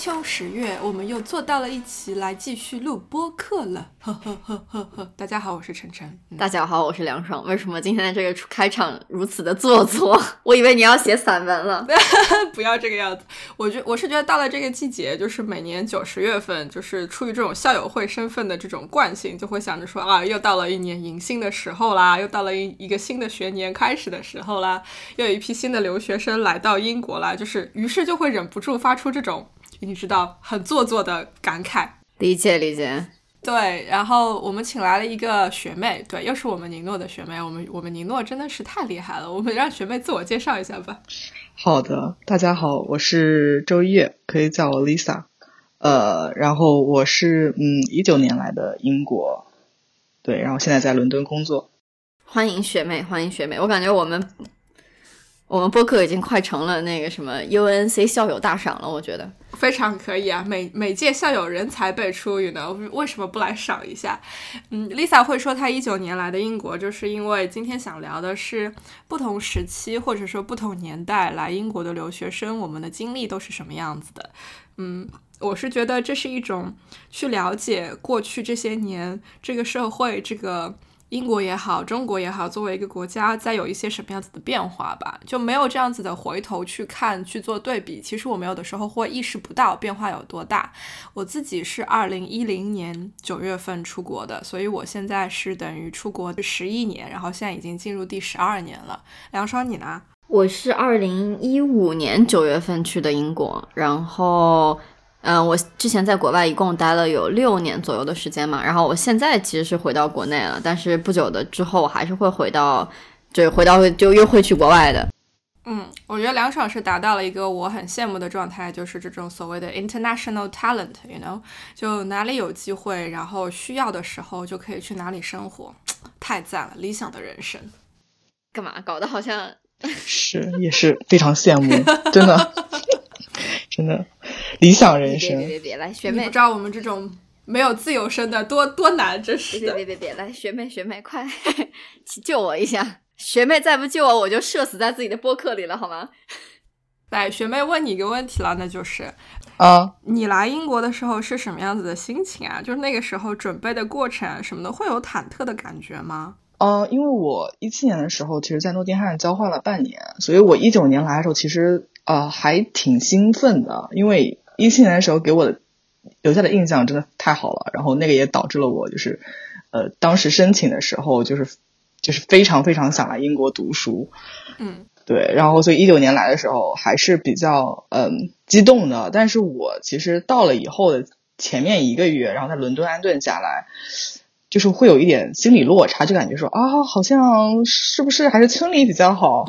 秋十月，我们又坐到了一起来继续录播课了。呵呵呵呵呵，大家好，我是晨晨。大家好，我是梁爽。为什么今天的这个开场如此的做作？我以为你要写散文了。不要这个样子。我觉我是觉得到了这个季节，就是每年九十月份，就是出于这种校友会身份的这种惯性，就会想着说啊，又到了一年迎新的时候啦，又到了一一个新的学年开始的时候啦，又有一批新的留学生来到英国啦，就是于是就会忍不住发出这种。你知道很做作的感慨，理解理解。对，然后我们请来了一个学妹，对，又是我们宁诺的学妹。我们我们宁诺真的是太厉害了，我们让学妹自我介绍一下吧。好的，大家好，我是周一月，可以叫我 Lisa。呃，然后我是嗯一九年来的英国，对，然后现在在伦敦工作。欢迎学妹，欢迎学妹。我感觉我们。我们播客已经快成了那个什么 UNC 校友大赏了，我觉得非常可以啊！每每届校友人才辈出，呢，为什么不来赏一下？嗯，Lisa 会说她一九年来的英国，就是因为今天想聊的是不同时期或者说不同年代来英国的留学生，我们的经历都是什么样子的。嗯，我是觉得这是一种去了解过去这些年这个社会这个。英国也好，中国也好，作为一个国家，在有一些什么样子的变化吧，就没有这样子的回头去看去做对比。其实我们有的时候会意识不到变化有多大。我自己是二零一零年九月份出国的，所以我现在是等于出国十一年，然后现在已经进入第十二年了。梁双，你呢？我是二零一五年九月份去的英国，然后。嗯，我之前在国外一共待了有六年左右的时间嘛，然后我现在其实是回到国内了，但是不久的之后我还是会回到，就回到就又会去国外的。嗯，我觉得梁爽是达到了一个我很羡慕的状态，就是这种所谓的 international talent，you know，就哪里有机会，然后需要的时候就可以去哪里生活，太赞了，理想的人生。干嘛搞得好像是也是非常羡慕，真的。真的理想人生，别别别来学妹，不知道我们这种没有自由身的多多难，真是的。别别别别来学妹学妹，快 救我一下！学妹再不救我，我就射死在自己的播客里了，好吗？来，学妹问你一个问题了，那就是啊，你来英国的时候是什么样子的心情啊？就是那个时候准备的过程什么的，会有忐忑的感觉吗？呃，因为我一七年的时候，其实在诺丁汉交换了半年，所以我一九年来的时候，其实。呃，还挺兴奋的，因为一七年的时候给我的留下的印象真的太好了，然后那个也导致了我就是，呃，当时申请的时候就是就是非常非常想来英国读书，嗯，对，然后所以一九年来的时候还是比较嗯激动的，但是我其实到了以后的前面一个月，然后在伦敦安顿下来，就是会有一点心理落差，就感觉说啊，好像是不是还是村里比较好。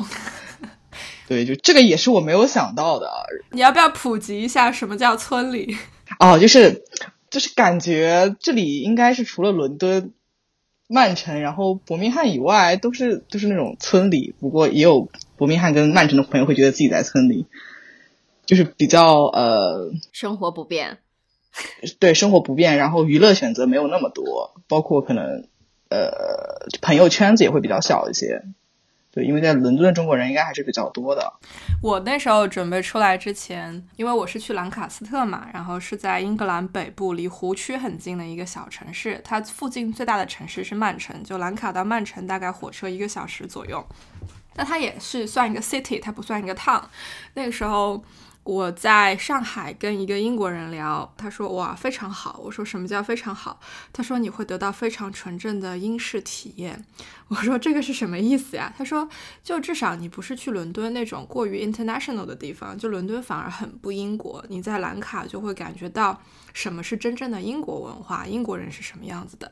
对，就这个也是我没有想到的。你要不要普及一下什么叫村里？哦，就是就是感觉这里应该是除了伦敦、曼城，然后伯明翰以外，都是都是那种村里。不过也有伯明翰跟曼城的朋友会觉得自己在村里，就是比较呃生活不便。对，生活不便，然后娱乐选择没有那么多，包括可能呃朋友圈子也会比较小一些。对，因为在伦敦的中国人应该还是比较多的。我那时候准备出来之前，因为我是去兰卡斯特嘛，然后是在英格兰北部，离湖区很近的一个小城市。它附近最大的城市是曼城，就兰卡到曼城大概火车一个小时左右。那它也是算一个 city，它不算一个 town。那个时候。我在上海跟一个英国人聊，他说哇非常好。我说什么叫非常好？他说你会得到非常纯正的英式体验。我说这个是什么意思呀？他说就至少你不是去伦敦那种过于 international 的地方，就伦敦反而很不英国。你在兰卡就会感觉到什么是真正的英国文化，英国人是什么样子的。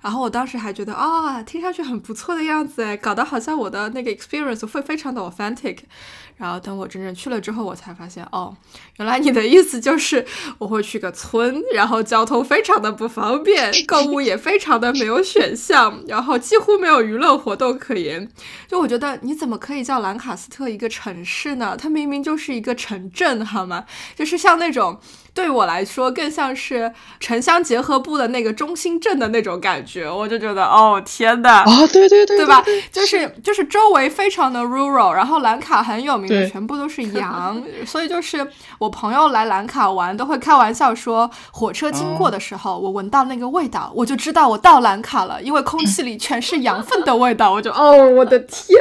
然后我当时还觉得啊，听上去很不错的样子哎，搞得好像我的那个 experience 会非常的 authentic。然后等我真正去了之后，我才发现哦，原来你的意思就是我会去个村，然后交通非常的不方便，购物也非常的没有选项，然后几乎没有娱乐活动可言。就我觉得你怎么可以叫兰卡斯特一个城市呢？它明明就是一个城镇，好吗？就是像那种。对我来说，更像是城乡结合部的那个中心镇的那种感觉，我就觉得，哦天呐，啊，对对对，对吧？就是就是周围非常的 rural，然后兰卡很有名的全部都是 羊，所以就是我朋友来兰卡玩都会开玩笑说，火车经过的时候，我闻到那个味道，我就知道我到兰卡了，因为空气里全是羊粪的味道，我就，哦，我的天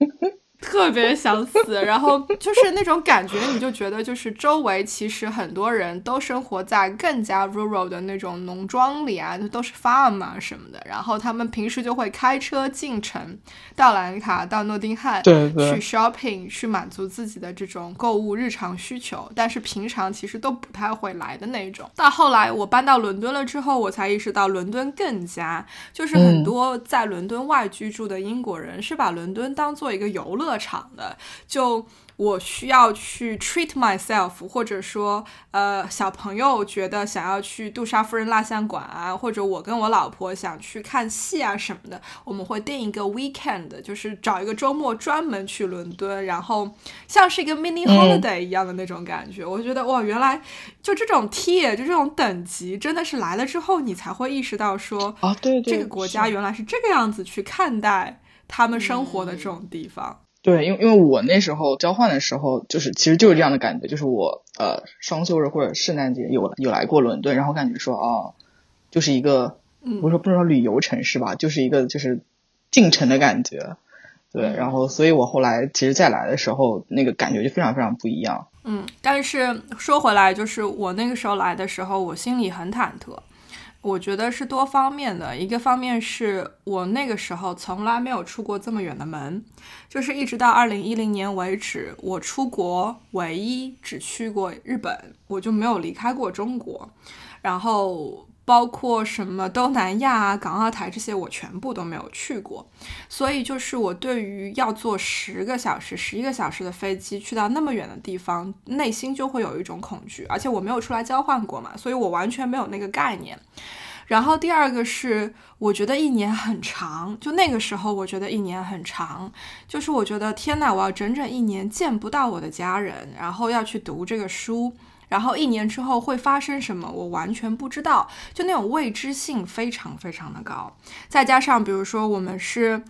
呐。特别想死，然后就是那种感觉，你就觉得就是周围其实很多人都生活在更加 rural 的那种农庄里啊，都是 farm 啊什么的，然后他们平时就会开车进城，到兰卡、到诺丁汉，对对，去 shopping 去满足自己的这种购物日常需求，但是平常其实都不太会来的那种。到后来我搬到伦敦了之后，我才意识到伦敦更加就是很多在伦敦外居住的英国人是把伦敦当做一个游乐。场的，就我需要去 treat myself，或者说，呃，小朋友觉得想要去杜莎夫人蜡像馆啊，或者我跟我老婆想去看戏啊什么的，我们会定一个 weekend，就是找一个周末专门去伦敦，然后像是一个 mini holiday 一样的那种感觉。我觉得哇，原来就这种 tier，就这种等级，真的是来了之后你才会意识到说，啊，对对，这个国家原来是这个样子去看待他们生活的这种地方。对，因为因为我那时候交换的时候，就是其实就是这样的感觉，就是我呃双休日或者圣诞节有有来过伦敦，然后感觉说哦，就是一个，不是说不能说旅游城市吧，就是一个就是进城的感觉，对，然后所以我后来其实再来的时候，那个感觉就非常非常不一样。嗯，但是说回来，就是我那个时候来的时候，我心里很忐忑。我觉得是多方面的，一个方面是我那个时候从来没有出过这么远的门，就是一直到二零一零年为止，我出国唯一只去过日本，我就没有离开过中国，然后。包括什么东南亚啊、港澳台这些，我全部都没有去过，所以就是我对于要坐十个小时、十一个小时的飞机去到那么远的地方，内心就会有一种恐惧，而且我没有出来交换过嘛，所以我完全没有那个概念。然后第二个是，我觉得一年很长，就那个时候我觉得一年很长，就是我觉得天呐，我要整整一年见不到我的家人，然后要去读这个书。然后一年之后会发生什么，我完全不知道，就那种未知性非常非常的高。再加上，比如说我们是，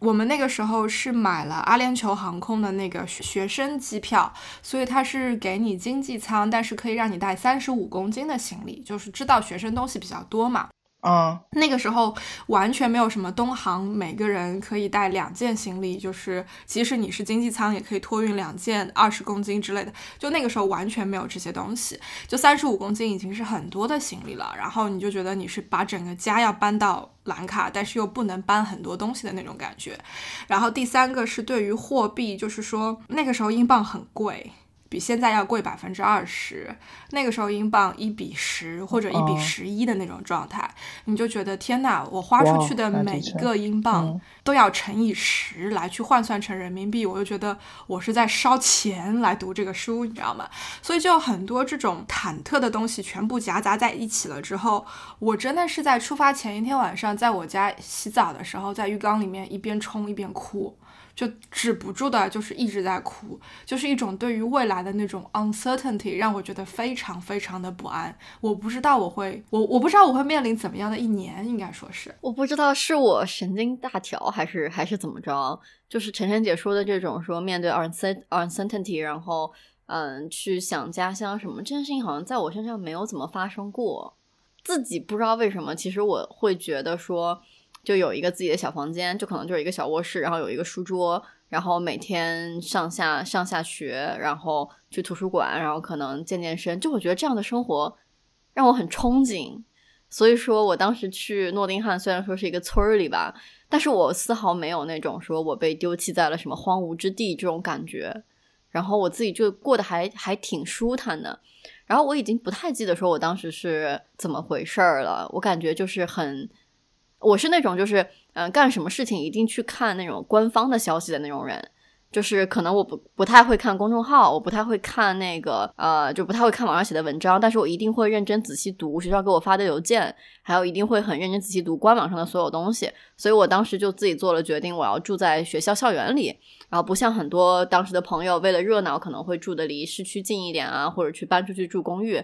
我们那个时候是买了阿联酋航空的那个学生机票，所以它是给你经济舱，但是可以让你带三十五公斤的行李，就是知道学生东西比较多嘛。嗯，那个时候完全没有什么东航，每个人可以带两件行李，就是即使你是经济舱，也可以托运两件二十公斤之类的。就那个时候完全没有这些东西，就三十五公斤已经是很多的行李了。然后你就觉得你是把整个家要搬到兰卡，但是又不能搬很多东西的那种感觉。然后第三个是对于货币，就是说那个时候英镑很贵。比现在要贵百分之二十，那个时候英镑一比十或者一比十一的那种状态，你就觉得天呐，我花出去的每一个英镑都要乘以十来去换算成人民币，我就觉得我是在烧钱来读这个书，你知道吗？所以就很多这种忐忑的东西全部夹杂在一起了之后，我真的是在出发前一天晚上在我家洗澡的时候，在浴缸里面一边冲一边哭。就止不住的，就是一直在哭，就是一种对于未来的那种 uncertainty，让我觉得非常非常的不安。我不知道我会，我我不知道我会面临怎么样的一年，应该说是，我不知道是我神经大条还是还是怎么着。就是晨晨姐说的这种，说面对 uncertainty，然后嗯，去想家乡什么这件事情，好像在我身上没有怎么发生过。自己不知道为什么，其实我会觉得说。就有一个自己的小房间，就可能就是一个小卧室，然后有一个书桌，然后每天上下上下学，然后去图书馆，然后可能健健身。就我觉得这样的生活让我很憧憬，所以说我当时去诺丁汉，虽然说是一个村里吧，但是我丝毫没有那种说我被丢弃在了什么荒芜之地这种感觉。然后我自己就过得还还挺舒坦的。然后我已经不太记得说我当时是怎么回事儿了。我感觉就是很，我是那种就是嗯，干什么事情一定去看那种官方的消息的那种人。就是可能我不不太会看公众号，我不太会看那个呃，就不太会看网上写的文章，但是我一定会认真仔细读学校给我发的邮件，还有一定会很认真仔细读官网上的所有东西。所以我当时就自己做了决定，我要住在学校校园里。然后不像很多当时的朋友，为了热闹可能会住的离市区近一点啊，或者去搬出去住公寓。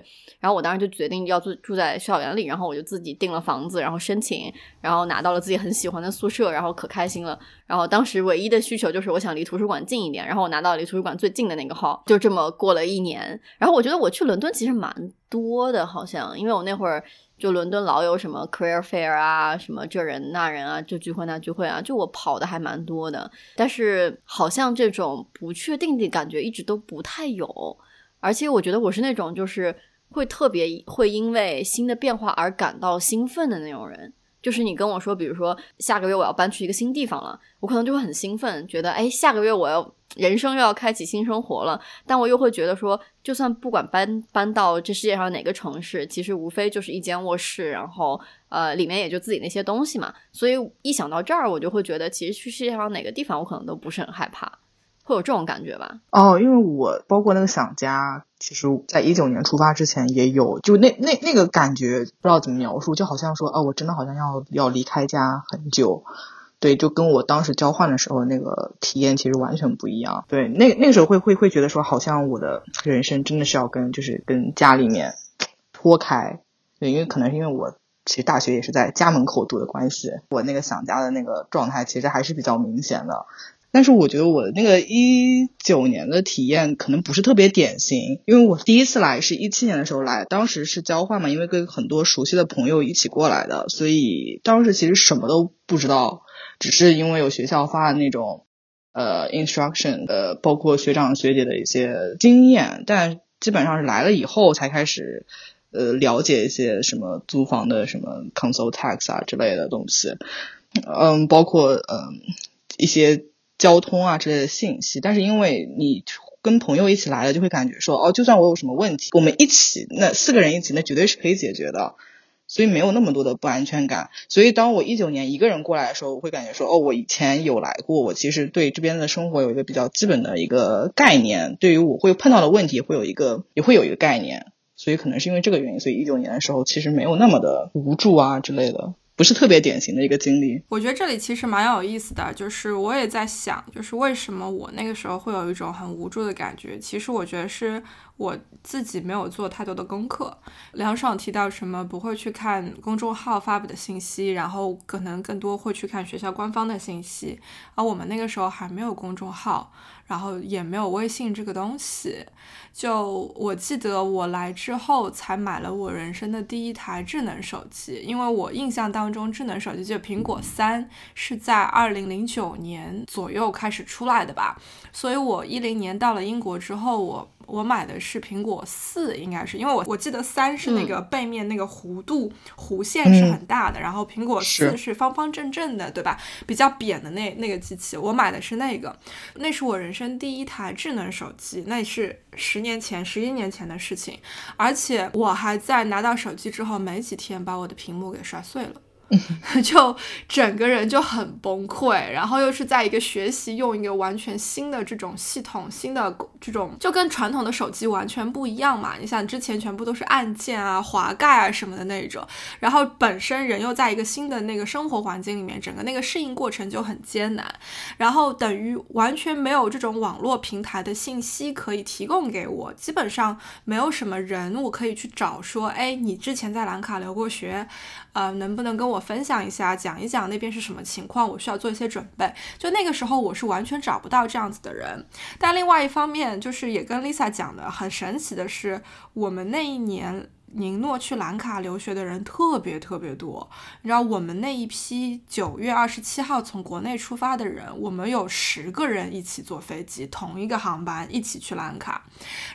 然后我当时就决定要住住在校园里，然后我就自己订了房子，然后申请，然后拿到了自己很喜欢的宿舍，然后可开心了。然后当时唯一的需求就是我想离图书馆近一点，然后我拿到离图书馆最近的那个号，就这么过了一年。然后我觉得我去伦敦其实蛮多的，好像因为我那会儿。就伦敦老有什么 career fair 啊，什么这人那人啊，就聚会那聚会啊，就我跑的还蛮多的。但是好像这种不确定的感觉一直都不太有，而且我觉得我是那种就是会特别会因为新的变化而感到兴奋的那种人。就是你跟我说，比如说下个月我要搬去一个新地方了，我可能就会很兴奋，觉得哎，下个月我要人生又要开启新生活了。但我又会觉得说，就算不管搬搬到这世界上哪个城市，其实无非就是一间卧室，然后呃里面也就自己那些东西嘛。所以一想到这儿，我就会觉得，其实去世界上哪个地方，我可能都不是很害怕。会有这种感觉吧？哦，因为我包括那个想家，其实在一九年出发之前也有，就那那那个感觉，不知道怎么描述，就好像说，哦，我真的好像要要离开家很久，对，就跟我当时交换的时候那个体验其实完全不一样。对，那那个时候会会会觉得说，好像我的人生真的是要跟就是跟家里面脱开，对，因为可能是因为我其实大学也是在家门口读的关系，我那个想家的那个状态其实还是比较明显的。但是我觉得我那个一九年的体验可能不是特别典型，因为我第一次来是一七年的时候来，当时是交换嘛，因为跟很多熟悉的朋友一起过来的，所以当时其实什么都不知道，只是因为有学校发的那种呃 instruction，呃，包括学长学姐的一些经验，但基本上是来了以后才开始呃了解一些什么租房的什么 council tax 啊之类的东西，嗯，包括嗯一些。交通啊之类的信息，但是因为你跟朋友一起来了，就会感觉说，哦，就算我有什么问题，我们一起，那四个人一起，那绝对是可以解决的，所以没有那么多的不安全感。所以当我一九年一个人过来的时候，我会感觉说，哦，我以前有来过，我其实对这边的生活有一个比较基本的一个概念，对于我会碰到的问题会有一个也会有一个概念，所以可能是因为这个原因，所以一九年的时候其实没有那么的无助啊之类的。不是特别典型的一个经历。我觉得这里其实蛮有意思的，就是我也在想，就是为什么我那个时候会有一种很无助的感觉。其实我觉得是我自己没有做太多的功课。梁爽提到什么不会去看公众号发布的信息，然后可能更多会去看学校官方的信息。而我们那个时候还没有公众号。然后也没有微信这个东西，就我记得我来之后才买了我人生的第一台智能手机，因为我印象当中智能手机就苹果三是在二零零九年左右开始出来的吧，所以我一零年到了英国之后，我。我买的是苹果四，应该是因为我我记得三是那个背面那个弧度弧线是很大的，然后苹果四是方方正正的，对吧？比较扁的那那个机器，我买的是那个，那是我人生第一台智能手机，那是十年前、十一年前的事情，而且我还在拿到手机之后没几天把我的屏幕给摔碎了。就整个人就很崩溃，然后又是在一个学习用一个完全新的这种系统，新的这种就跟传统的手机完全不一样嘛。你想之前全部都是按键啊、滑盖啊什么的那种，然后本身人又在一个新的那个生活环境里面，整个那个适应过程就很艰难。然后等于完全没有这种网络平台的信息可以提供给我，基本上没有什么人我可以去找说，哎，你之前在兰卡留过学。呃，能不能跟我分享一下，讲一讲那边是什么情况？我需要做一些准备。就那个时候，我是完全找不到这样子的人。但另外一方面，就是也跟 Lisa 讲的很神奇的是，我们那一年宁诺去兰卡留学的人特别特别多。你知道，我们那一批九月二十七号从国内出发的人，我们有十个人一起坐飞机，同一个航班一起去兰卡。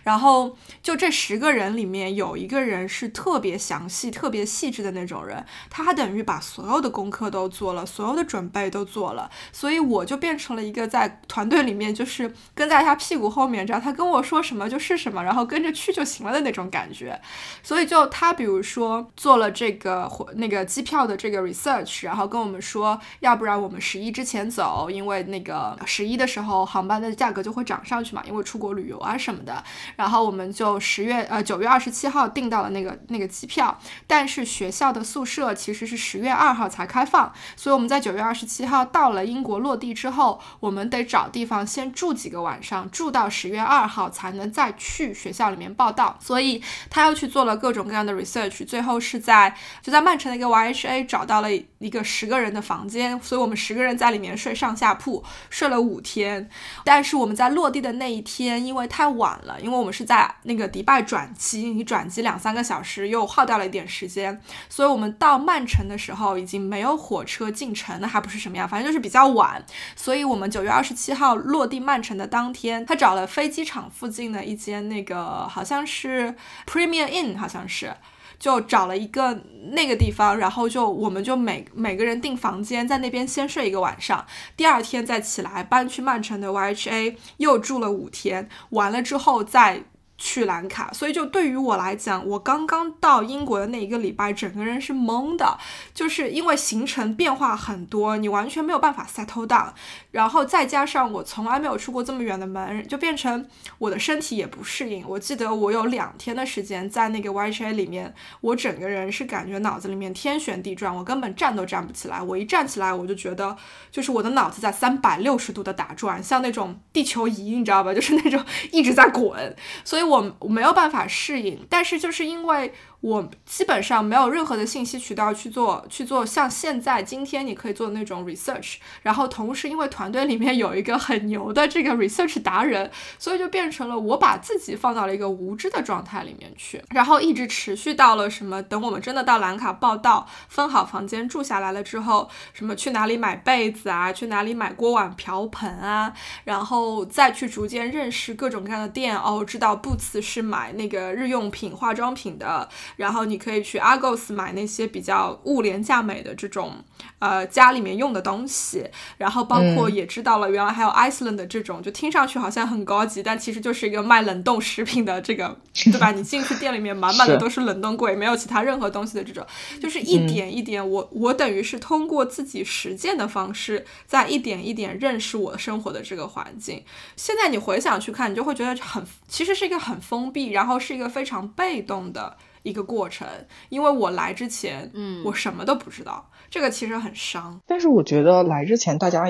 然后，就这十个人里面有一个人是特别详细、特别细致的那种人，他等于把所有的功课都做了，所有的准备都做了。所以我就变成了一个在团队里面就是跟在他屁股后面，只要他跟我说什么就是什么，然后跟着去就行了的那种感觉。所以就他比如说做了这个那个机票的这个 research，然后跟我们说，要不然我们十一之前走，因为那个十一的时候航班的价格就会涨上去嘛，因为出国旅游啊什么的。然后我们就十月呃九月二十七号订到了那个那个机票，但是学校的宿舍其实是十月二号才开放，所以我们在九月二十七号到了英国落地之后，我们得找地方先住几个晚上，住到十月二号才能再去学校里面报到。所以他又去做了各各种各样的 research，最后是在就在曼城的一个 YHA 找到了一个十个人的房间，所以我们十个人在里面睡上下铺，睡了五天。但是我们在落地的那一天，因为太晚了，因为我们是在那个迪拜转机，你转机两三个小时又耗掉了一点时间，所以我们到曼城的时候已经没有火车进城，那还不是什么样，反正就是比较晚。所以我们九月二十七号落地曼城的当天，他找了飞机场附近的一间那个好像是 Premier Inn，好像是。就找了一个那个地方，然后就我们就每每个人订房间，在那边先睡一个晚上，第二天再起来搬去曼城的 YHA 又住了五天，完了之后再。去兰卡，所以就对于我来讲，我刚刚到英国的那一个礼拜，整个人是懵的，就是因为行程变化很多，你完全没有办法 settle down，然后再加上我从来没有出过这么远的门，就变成我的身体也不适应。我记得我有两天的时间在那个 YHA 里面，我整个人是感觉脑子里面天旋地转，我根本站都站不起来。我一站起来，我就觉得就是我的脑子在三百六十度的打转，像那种地球仪，你知道吧？就是那种 一直在滚，所以我。我我没有办法适应，但是就是因为。我基本上没有任何的信息渠道去做去做像现在今天你可以做的那种 research，然后同时因为团队里面有一个很牛的这个 research 达人，所以就变成了我把自己放到了一个无知的状态里面去，然后一直持续到了什么？等我们真的到兰卡报道，分好房间住下来了之后，什么去哪里买被子啊，去哪里买锅碗瓢盆啊，然后再去逐渐认识各种各样的店哦，知道 Boots 是买那个日用品化妆品的。然后你可以去 Argos 买那些比较物廉价美的这种，呃，家里面用的东西。然后包括也知道了，原来还有 Iceland 的这种，就听上去好像很高级，但其实就是一个卖冷冻食品的这个，对吧？你进去店里面满满的都是冷冻柜，没有其他任何东西的这种，就是一点一点，我我等于是通过自己实践的方式，在一点一点认识我生活的这个环境。现在你回想去看，你就会觉得很，其实是一个很封闭，然后是一个非常被动的。一个过程，因为我来之前，嗯，我什么都不知道，这个其实很伤。但是我觉得来之前，大家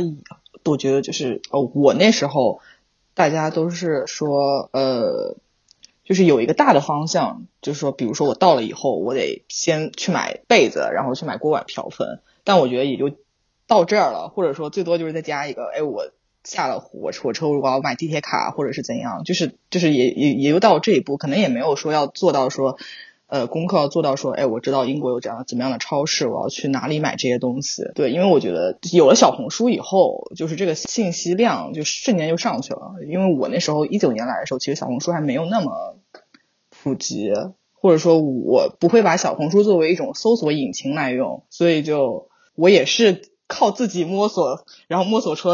我觉得就是哦，我那时候大家都是说，呃，就是有一个大的方向，就是说，比如说我到了以后，我得先去买被子，然后去买锅碗瓢盆。但我觉得也就到这儿了，或者说最多就是再加一个，哎，我下了火火车，如果要买地铁卡或者是怎样，就是就是也也也就到这一步，可能也没有说要做到说。呃，功课要做到说，哎，我知道英国有这样怎么样的超市，我要去哪里买这些东西。对，因为我觉得有了小红书以后，就是这个信息量就瞬间就上去了。因为我那时候一九年来的时候，其实小红书还没有那么普及，或者说我不会把小红书作为一种搜索引擎来用，所以就我也是靠自己摸索，然后摸索出。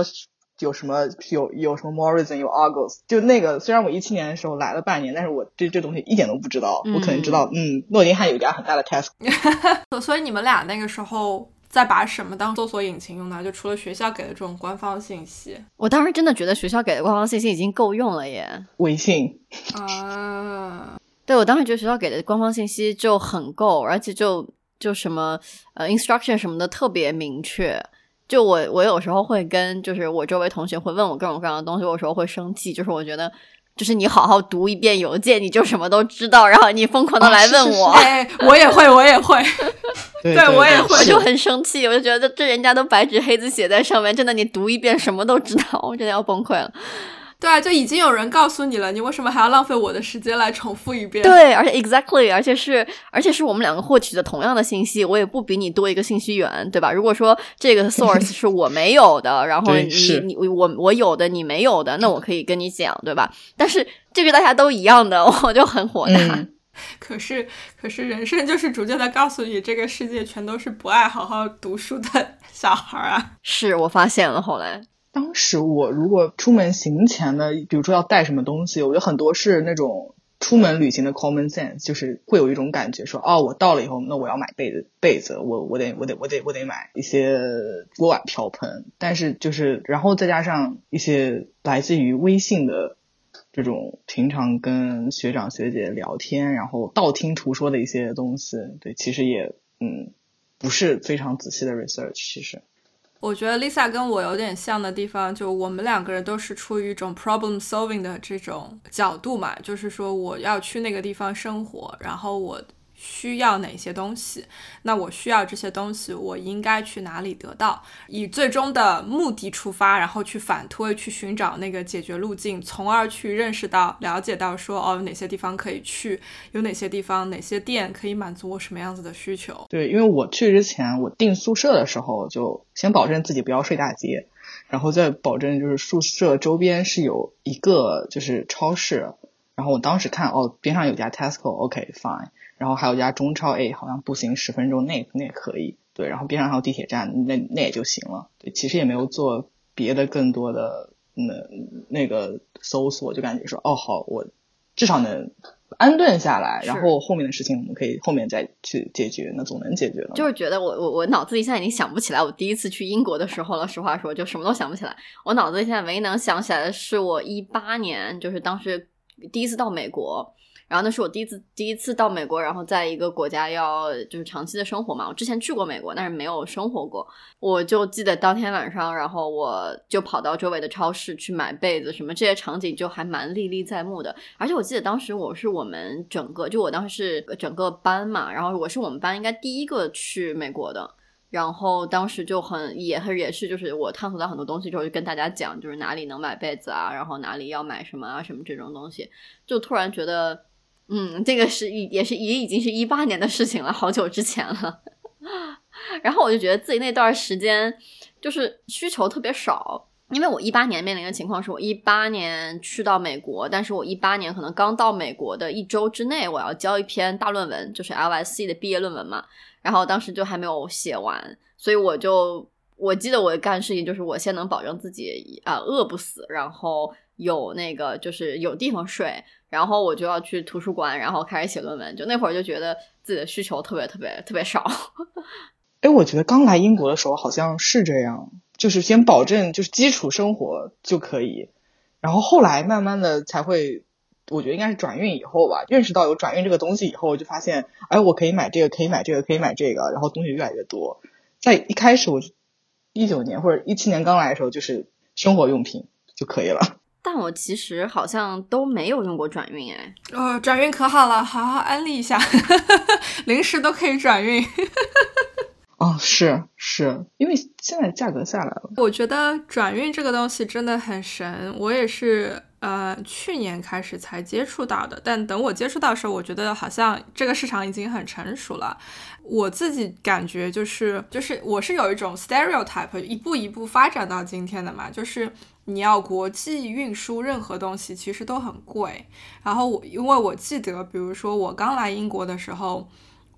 有什么有有什么 Morrison 有 Argos，就那个虽然我一七年的时候来了半年，但是我对这东西一点都不知道。我可能知道，嗯，诺丁汉有一家很大的 Tesco。所以你们俩那个时候在把什么当搜索引擎用呢？就除了学校给的这种官方信息，我当时真的觉得学校给的官方信息已经够用了耶。微信啊，对我当时觉得学校给的官方信息就很够，而且就就什么呃 instruction 什么的特别明确。就我，我有时候会跟，就是我周围同学会问我各种各样的东西，有时候会生气。就是我觉得，就是你好好读一遍邮件，你就什么都知道。然后你疯狂的来问我，我也会，我也会，对我也会，我就很生气。我就觉得这人家都白纸黑字写在上面，真的，你读一遍什么都知道，我真的要崩溃了。对啊，就已经有人告诉你了，你为什么还要浪费我的时间来重复一遍？对，而且 exactly，而且是而且是我们两个获取的同样的信息，我也不比你多一个信息源，对吧？如果说这个 source 是我没有的，然后你你我我有的你没有的，那我可以跟你讲，对吧？但是这个大家都一样的，我就很火大。可是，可是人生就是逐渐的告诉你，这个世界全都是不爱好好读书的小孩啊！是我发现了，后来，当时我如果出门行前呢，比如说要带什么东西，我觉得很多是那种出门旅行的 common sense，就是会有一种感觉说，哦，我到了以后，那我要买被子，被子，我我得我得我得我得买一些锅碗瓢盆，但是就是，然后再加上一些来自于微信的。这种平常跟学长学姐聊天，然后道听途说的一些东西，对，其实也嗯不是非常仔细的 research。其实，我觉得 Lisa 跟我有点像的地方，就我们两个人都是出于一种 problem solving 的这种角度嘛，就是说我要去那个地方生活，然后我。需要哪些东西？那我需要这些东西，我应该去哪里得到？以最终的目的出发，然后去反推，去寻找那个解决路径，从而去认识到、了解到说，哦，有哪些地方可以去，有哪些地方、哪些店可以满足我什么样子的需求？对，因为我去之前，我订宿舍的时候，就先保证自己不要睡大街，然后再保证就是宿舍周边是有一个就是超市，然后我当时看，哦，边上有家 Tesco，OK，fine。然后还有家中超，哎，好像步行十分钟那那也可以，对，然后边上还有地铁站，那那也就行了，对，其实也没有做别的更多的那那个搜索，就感觉说，哦，好，我至少能安顿下来，然后后面的事情我们可以后面再去解决，那总能解决了。就是觉得我我我脑子里现在已经想不起来我第一次去英国的时候了，实话说就什么都想不起来，我脑子里现在唯一能想起来的是我一八年，就是当时第一次到美国。然后那是我第一次第一次到美国，然后在一个国家要就是长期的生活嘛。我之前去过美国，但是没有生活过。我就记得当天晚上，然后我就跑到周围的超市去买被子，什么这些场景就还蛮历历在目的。而且我记得当时我是我们整个，就我当时是整个班嘛，然后我是我们班应该第一个去美国的。然后当时就很也很也是就是我探索到很多东西之后，就跟大家讲，就是哪里能买被子啊，然后哪里要买什么啊，什么这种东西，就突然觉得。嗯，这个是也是也已经是一八年的事情了，好久之前了。然后我就觉得自己那段时间就是需求特别少，因为我一八年面临的情况是我一八年去到美国，但是我一八年可能刚到美国的一周之内，我要交一篇大论文，就是 LSC 的毕业论文嘛。然后当时就还没有写完，所以我就我记得我干事情就是我先能保证自己啊饿不死，然后有那个就是有地方睡。然后我就要去图书馆，然后开始写论文。就那会儿就觉得自己的需求特别特别特别少。哎，我觉得刚来英国的时候好像是这样，就是先保证就是基础生活就可以，然后后来慢慢的才会，我觉得应该是转运以后吧，认识到有转运这个东西以后，就发现哎，我可以买这个，可以买这个，可以买这个，然后东西越来越多。在一开始我一九年或者一七年刚来的时候，就是生活用品就可以了。但我其实好像都没有用过转运哎，哦，转运可好了，好好安利一下，零食都可以转运。哦，是是，因为现在价格下来了。我觉得转运这个东西真的很神，我也是呃去年开始才接触到的。但等我接触到的时候，我觉得好像这个市场已经很成熟了。我自己感觉就是就是我是有一种 stereotype，一步一步发展到今天的嘛，就是。你要国际运输任何东西其实都很贵，然后我因为我记得，比如说我刚来英国的时候，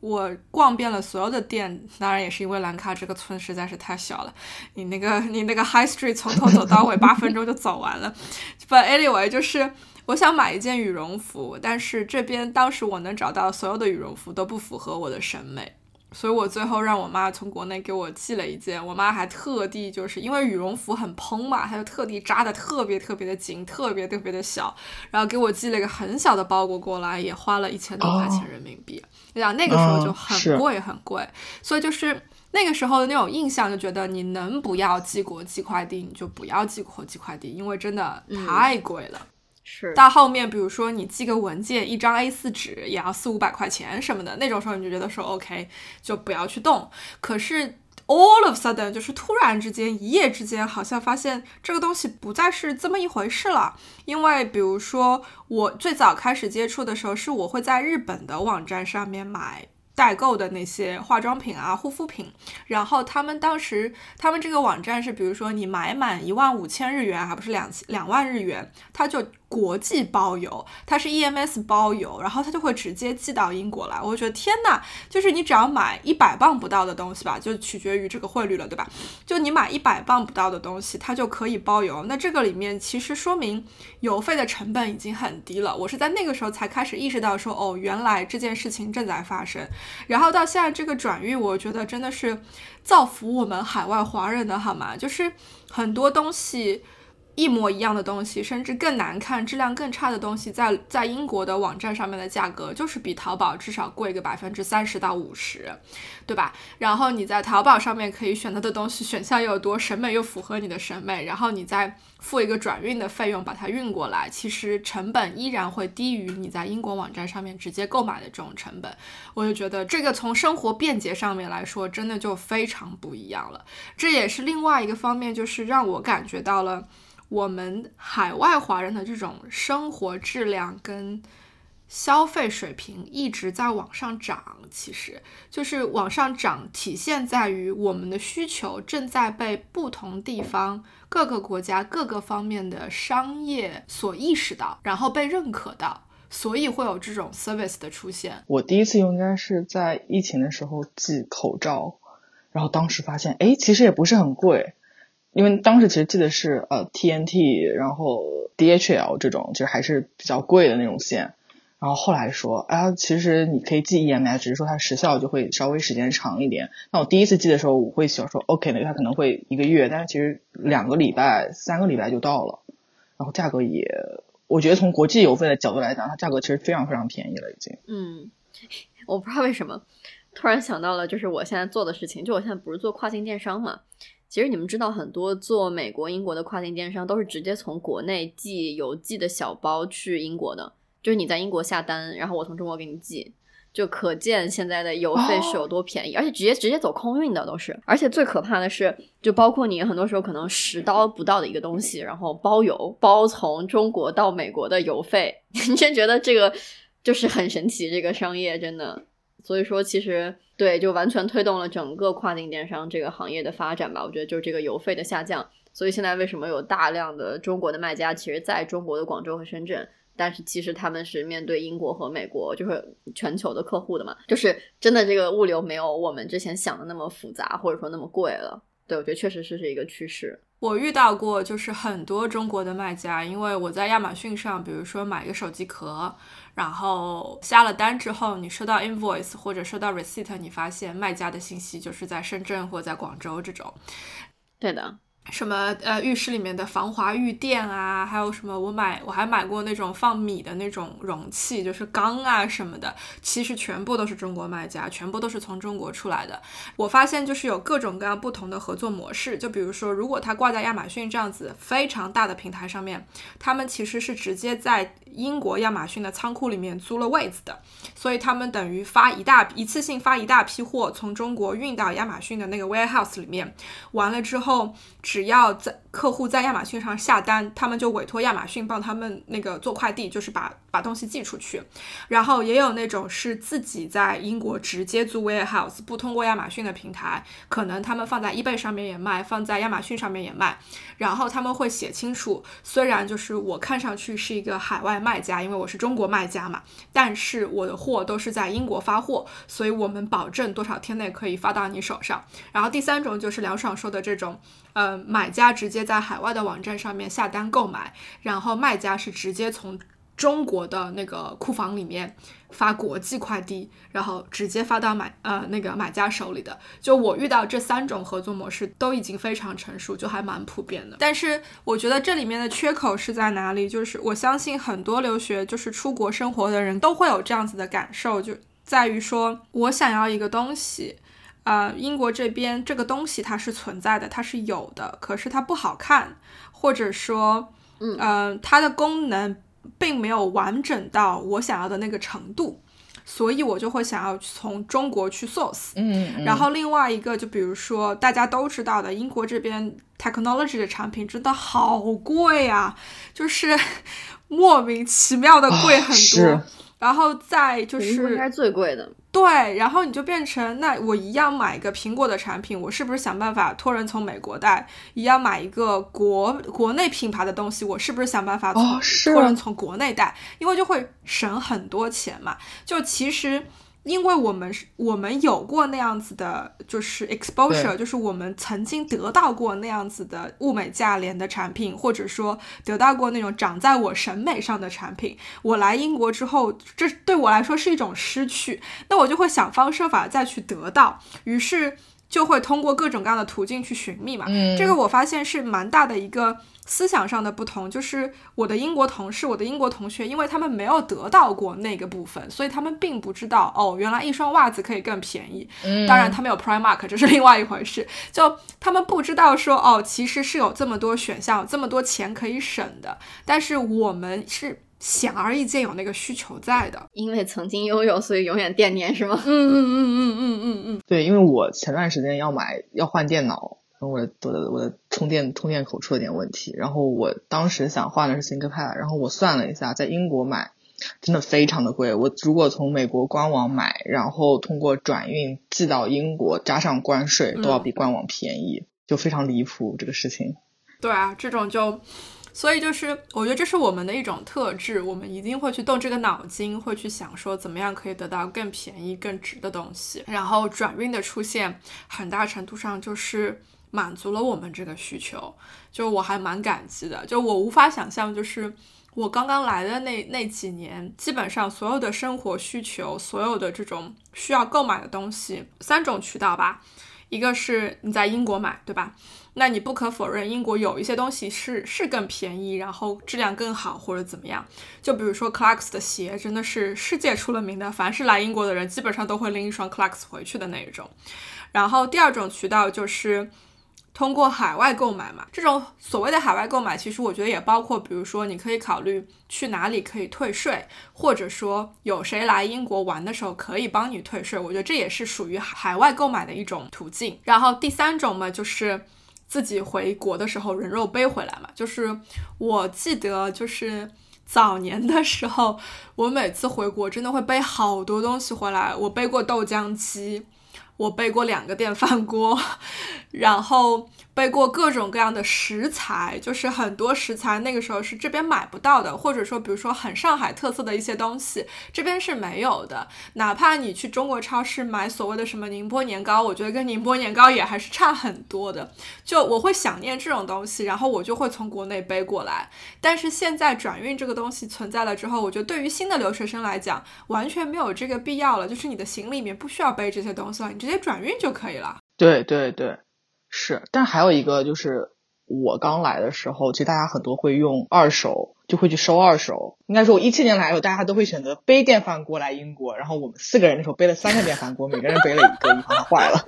我逛遍了所有的店，当然也是因为兰卡这个村实在是太小了，你那个你那个 High Street 从头走到尾八分钟就走完了。But anyway，就是我想买一件羽绒服，但是这边当时我能找到所有的羽绒服都不符合我的审美。所以我最后让我妈从国内给我寄了一件，我妈还特地就是因为羽绒服很蓬嘛，她就特地扎的特别特别的紧，特别特别的小，然后给我寄了一个很小的包裹过来，也花了一千多块钱人民币。你想那个时候就很贵很贵，所以就是那个时候的那种印象，就觉得你能不要寄国际快递你就不要寄国际快递，因为真的太贵了。到后面，比如说你寄个文件，一张 A 四纸也要四五百块钱什么的，那种时候你就觉得说 OK，就不要去动。可是 all of sudden 就是突然之间一夜之间，好像发现这个东西不再是这么一回事了。因为比如说我最早开始接触的时候，是我会在日本的网站上面买。代购的那些化妆品啊、护肤品，然后他们当时他们这个网站是，比如说你买满一万五千日元，还不是两两万日元，他就。国际包邮，它是 EMS 包邮，然后它就会直接寄到英国来。我觉得天呐，就是你只要买一百磅不到的东西吧，就取决于这个汇率了，对吧？就你买一百磅不到的东西，它就可以包邮。那这个里面其实说明邮费的成本已经很低了。我是在那个时候才开始意识到说，哦，原来这件事情正在发生。然后到现在这个转运，我觉得真的是造福我们海外华人的好吗？就是很多东西。一模一样的东西，甚至更难看、质量更差的东西，在在英国的网站上面的价格就是比淘宝至少贵个百分之三十到五十，对吧？然后你在淘宝上面可以选择的东西选项又多，审美又符合你的审美，然后你再付一个转运的费用把它运过来，其实成本依然会低于你在英国网站上面直接购买的这种成本。我就觉得这个从生活便捷上面来说，真的就非常不一样了。这也是另外一个方面，就是让我感觉到了。我们海外华人的这种生活质量跟消费水平一直在往上涨，其实就是往上涨，体现在于我们的需求正在被不同地方、各个国家各个方面的商业所意识到，然后被认可到，所以会有这种 service 的出现。我第一次用应该是在疫情的时候寄口罩，然后当时发现，哎，其实也不是很贵。因为当时其实记得是呃 TNT，然后 DHL 这种，其实还是比较贵的那种线。然后后来说，哎，其实你可以寄 EMS，只是说它时效就会稍微时间长一点。那我第一次寄的时候，我会想说，OK 那，它可能会一个月，但是其实两个礼拜、三个礼拜就到了。然后价格也，我觉得从国际邮费的角度来讲，它价格其实非常非常便宜了，已经。嗯，我不知道为什么，突然想到了，就是我现在做的事情，就我现在不是做跨境电商嘛。其实你们知道，很多做美国、英国的跨境电商都是直接从国内寄邮寄的小包去英国的，就是你在英国下单，然后我从中国给你寄，就可见现在的邮费是有多便宜，而且直接直接走空运的都是。而且最可怕的是，就包括你很多时候可能十刀不到的一个东西，然后包邮，包从中国到美国的邮费，你真觉得这个就是很神奇，这个商业真的。所以说，其实对，就完全推动了整个跨境电商这个行业的发展吧。我觉得就是这个邮费的下降。所以现在为什么有大量的中国的卖家，其实在中国的广州和深圳，但是其实他们是面对英国和美国，就是全球的客户的嘛。就是真的这个物流没有我们之前想的那么复杂，或者说那么贵了。对，我觉得确实是是一个趋势。我遇到过，就是很多中国的卖家，因为我在亚马逊上，比如说买一个手机壳。然后下了单之后，你收到 invoice 或者收到 receipt，你发现卖家的信息就是在深圳或在广州这种。对的。什么呃浴室里面的防滑浴垫啊，还有什么我买我还买过那种放米的那种容器，就是缸啊什么的，其实全部都是中国卖家，全部都是从中国出来的。我发现就是有各种各样不同的合作模式，就比如说如果它挂在亚马逊这样子非常大的平台上面，他们其实是直接在英国亚马逊的仓库里面租了位子的，所以他们等于发一大一次性发一大批货从中国运到亚马逊的那个 warehouse 里面，完了之后。只要在客户在亚马逊上下单，他们就委托亚马逊帮他们那个做快递，就是把把东西寄出去。然后也有那种是自己在英国直接租 warehouse，不通过亚马逊的平台，可能他们放在 eBay 上面也卖，放在亚马逊上面也卖。然后他们会写清楚，虽然就是我看上去是一个海外卖家，因为我是中国卖家嘛，但是我的货都是在英国发货，所以我们保证多少天内可以发到你手上。然后第三种就是梁爽说的这种。呃，买家直接在海外的网站上面下单购买，然后卖家是直接从中国的那个库房里面发国际快递，然后直接发到买呃那个买家手里的。就我遇到这三种合作模式都已经非常成熟，就还蛮普遍的。但是我觉得这里面的缺口是在哪里？就是我相信很多留学就是出国生活的人都会有这样子的感受，就在于说我想要一个东西。呃，英国这边这个东西它是存在的，它是有的，可是它不好看，或者说，嗯，它的功能并没有完整到我想要的那个程度，所以我就会想要从中国去 source。嗯，嗯然后另外一个，就比如说大家都知道的，英国这边 technology 的产品真的好贵啊，就是莫名其妙的贵很多。然后再就英国应该是是最贵的。对，然后你就变成那我一样买一个苹果的产品，我是不是想办法托人从美国带？一样买一个国国内品牌的东西，我是不是想办法从、哦托人从国内带？因为就会省很多钱嘛。就其实。因为我们是，我们有过那样子的，就是 exposure，就是我们曾经得到过那样子的物美价廉的产品，或者说得到过那种长在我审美上的产品。我来英国之后，这对我来说是一种失去，那我就会想方设法再去得到，于是就会通过各种各样的途径去寻觅嘛。嗯这个我发现是蛮大的一个思想上的不同，就是我的英国同事、我的英国同学，因为他们没有得到过那个部分，所以他们并不知道哦，原来一双袜子可以更便宜。嗯当然，他们有 Primark，这是另外一回事。就他们不知道说哦，其实是有这么多选项，有这么多钱可以省的。但是我们是显而易见有那个需求在的。因为曾经拥有，所以永远惦念，是吗？嗯嗯嗯嗯嗯嗯嗯，对，因为我前段时间要买要换电脑，我的我的我的充电充电口出了点问题，然后我当时想换的是 ThinkPad，然后我算了一下，在英国买真的非常的贵，我如果从美国官网买，然后通过转运寄到英国，加上关税，都要比官网便宜，就非常离谱这个事情。对啊，这种就。所以就是，我觉得这是我们的一种特质，我们一定会去动这个脑筋，会去想说怎么样可以得到更便宜、更值的东西。然后转运的出现，很大程度上就是满足了我们这个需求，就我还蛮感激的。就我无法想象，就是我刚刚来的那那几年，基本上所有的生活需求，所有的这种需要购买的东西，三种渠道吧。一个是你在英国买，对吧？那你不可否认，英国有一些东西是是更便宜，然后质量更好或者怎么样。就比如说 Clarks 的鞋，真的是世界出了名的，凡是来英国的人，基本上都会拎一双 Clarks 回去的那一种。然后第二种渠道就是通过海外购买嘛，这种所谓的海外购买，其实我觉得也包括，比如说你可以考虑去哪里可以退税，或者说有谁来英国玩的时候可以帮你退税，我觉得这也是属于海外购买的一种途径。然后第三种嘛，就是自己回国的时候人肉背回来嘛，就是我记得就是。早年的时候，我每次回国真的会背好多东西回来。我背过豆浆机，我背过两个电饭锅，然后背过各种各样的食材，就是很多食材那个时候是这边买不到的，或者说比如说很上海特色的一些东西，这边是没有的。哪怕你去中国超市买所谓的什么宁波年糕，我觉得跟宁波年糕也还是差很多的。就我会想念这种东西，然后我就会从国内背过来。但是现在转运这个东西存在了之后，我觉得对于新的留学生来讲，完全没有这个必要了。就是你的行李里面不需要背这些东西了，你直接转运就可以了。对对对，是。但还有一个就是，我刚来的时候，其实大家很多会用二手，就会去收二手。应该说，我一七年来的时候，大家都会选择背电饭锅来英国，然后我们四个人的时候背了三个电饭锅，每个人背了一个，以防它坏了。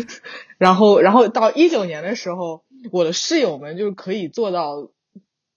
然后，然后到一九年的时候，我的室友们就是可以做到，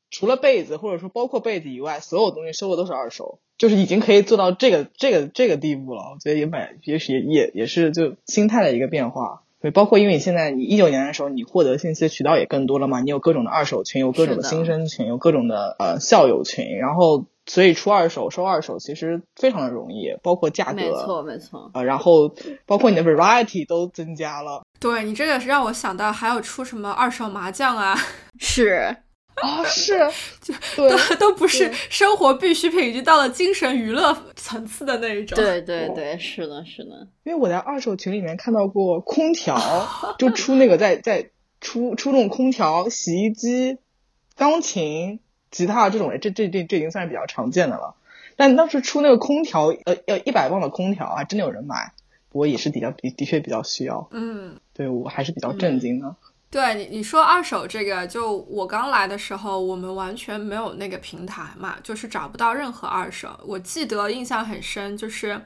除了被子或者说包括被子以外，所有东西收的都是二手。就是已经可以做到这个这个这个地步了，我觉得也蛮也许也也也是就心态的一个变化。对，包括因为你现在你一九年的时候，你获得信息的渠道也更多了嘛，你有各种的二手群，有各种的新生群，有各种的呃校友群，然后所以出二手收二手其实非常的容易，包括价格，没错，没错。呃，然后包括你的 variety 都增加了。对你这个是让我想到还有出什么二手麻将啊，是，啊、是，对都都不是生活必需品，已经到了精神娱乐层次的那一种。对对对，是的，是的。因为我在二手群里面看到过空调，就出那个在在出出这种空调、洗衣机、钢琴、吉他这种，这这这这已经算是比较常见的了。但当时出那个空调，呃，要一百磅的空调，啊真的有人买，不过也是比较的的确比较需要。嗯，对我还是比较震惊的。对你你说二手这个，就我刚来的时候，我们完全没有那个平台嘛，就是找不到任何二手。我记得印象很深，就是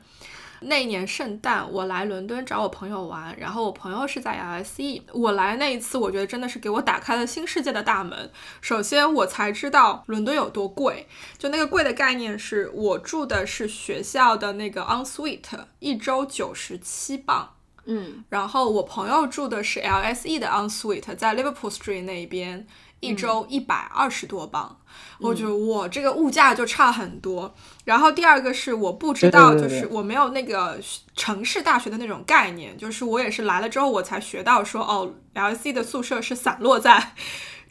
那一年圣诞，我来伦敦找我朋友玩，然后我朋友是在 LSE。我来那一次，我觉得真的是给我打开了新世界的大门。首先，我才知道伦敦有多贵。就那个贵的概念，是我住的是学校的那个 ensuite，一周九十七磅。嗯，然后我朋友住的是 LSE 的 onsuite，在 Liverpool Street 那边，一周一百二十多磅。我觉得我这个物价就差很多。然后第二个是我不知道，就是我没有那个城市大学的那种概念，就是我也是来了之后我才学到说，哦，LSE 的宿舍是散落在。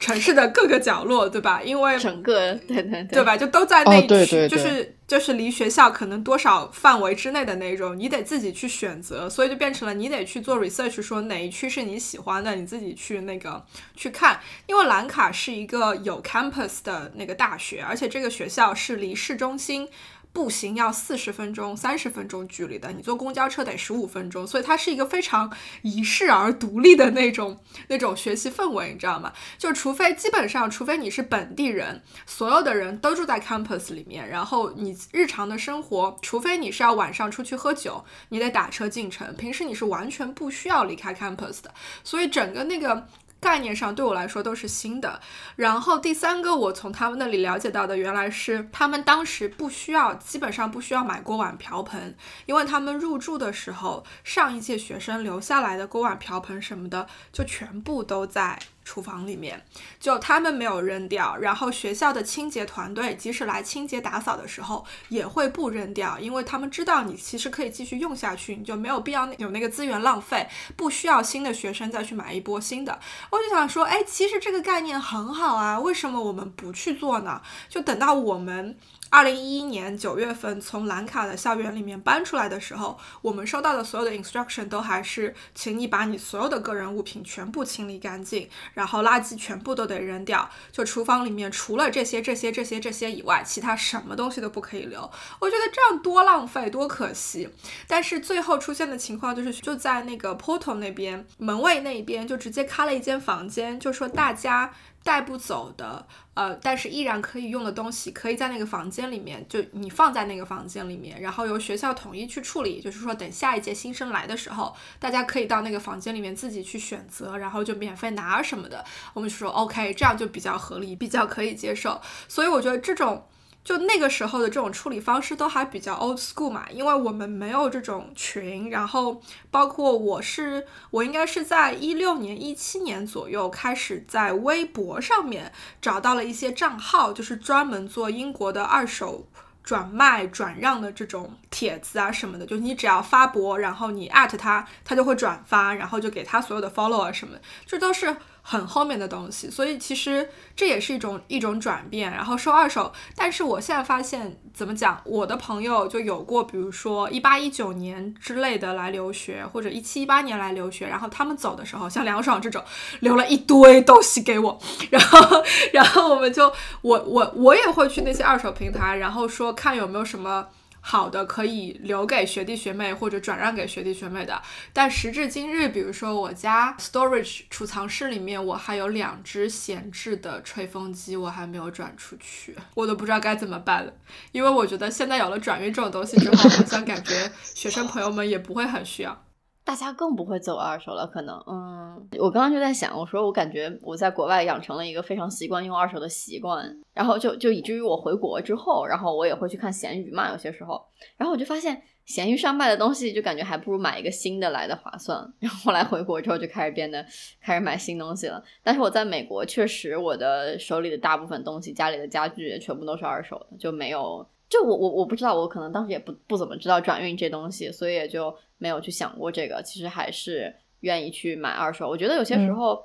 城市的各个角落，对吧？因为整个对对对，对吧？就都在那区，就是就是离学校可能多少范围之内的那种，你得自己去选择，所以就变成了你得去做 research，说哪一区是你喜欢的，你自己去那个去看。因为兰卡是一个有 campus 的那个大学，而且这个学校是离市中心。步行要四十分钟、三十分钟距离的，你坐公交车得十五分钟，所以它是一个非常遗世而独立的那种那种学习氛围，你知道吗？就除非基本上，除非你是本地人，所有的人都住在 campus 里面，然后你日常的生活，除非你是要晚上出去喝酒，你得打车进城，平时你是完全不需要离开 campus 的，所以整个那个。概念上对我来说都是新的。然后第三个，我从他们那里了解到的，原来是他们当时不需要，基本上不需要买锅碗瓢盆，因为他们入住的时候，上一届学生留下来的锅碗瓢盆什么的，就全部都在。厨房里面，就他们没有扔掉，然后学校的清洁团队即使来清洁打扫的时候，也会不扔掉，因为他们知道你其实可以继续用下去，你就没有必要有那个资源浪费，不需要新的学生再去买一波新的。我就想说，哎，其实这个概念很好啊，为什么我们不去做呢？就等到我们。二零一一年九月份从兰卡的校园里面搬出来的时候，我们收到的所有的 instruction 都还是，请你把你所有的个人物品全部清理干净，然后垃圾全部都得扔掉。就厨房里面除了这些、这些、这些、这些以外，其他什么东西都不可以留。我觉得这样多浪费，多可惜。但是最后出现的情况就是，就在那个 portal 那边门卫那边就直接开了一间房间，就说大家。带不走的，呃，但是依然可以用的东西，可以在那个房间里面，就你放在那个房间里面，然后由学校统一去处理。就是说，等下一届新生来的时候，大家可以到那个房间里面自己去选择，然后就免费拿什么的。我们就说 OK，这样就比较合理，比较可以接受。所以我觉得这种。就那个时候的这种处理方式都还比较 old school 嘛，因为我们没有这种群，然后包括我是我应该是在一六年、一七年左右开始在微博上面找到了一些账号，就是专门做英国的二手转卖、转让的这种帖子啊什么的，就你只要发博，然后你 at 他，他就会转发，然后就给他所有的 follower 什么，这都是。很后面的东西，所以其实这也是一种一种转变。然后收二手，但是我现在发现，怎么讲？我的朋友就有过，比如说一八一九年之类的来留学，或者一七一八年来留学，然后他们走的时候，像梁爽这种留了一堆东西给我，然后然后我们就我我我也会去那些二手平台，然后说看有没有什么。好的，可以留给学弟学妹或者转让给学弟学妹的。但时至今日，比如说我家 storage 储藏室里面，我还有两只闲置的吹风机，我还没有转出去，我都不知道该怎么办了。因为我觉得现在有了转运这种东西之后，好像感觉学生朋友们也不会很需要。大家更不会走二手了，可能，嗯，我刚刚就在想，我说我感觉我在国外养成了一个非常习惯用二手的习惯，然后就就以至于我回国之后，然后我也会去看闲鱼嘛，有些时候，然后我就发现闲鱼上卖的东西就感觉还不如买一个新的来的划算，然后后来回国之后就开始变得开始买新东西了，但是我在美国确实我的手里的大部分东西，家里的家具也全部都是二手的，就没有。就我我我不知道，我可能当时也不不怎么知道转运这东西，所以也就没有去想过这个。其实还是愿意去买二手。我觉得有些时候，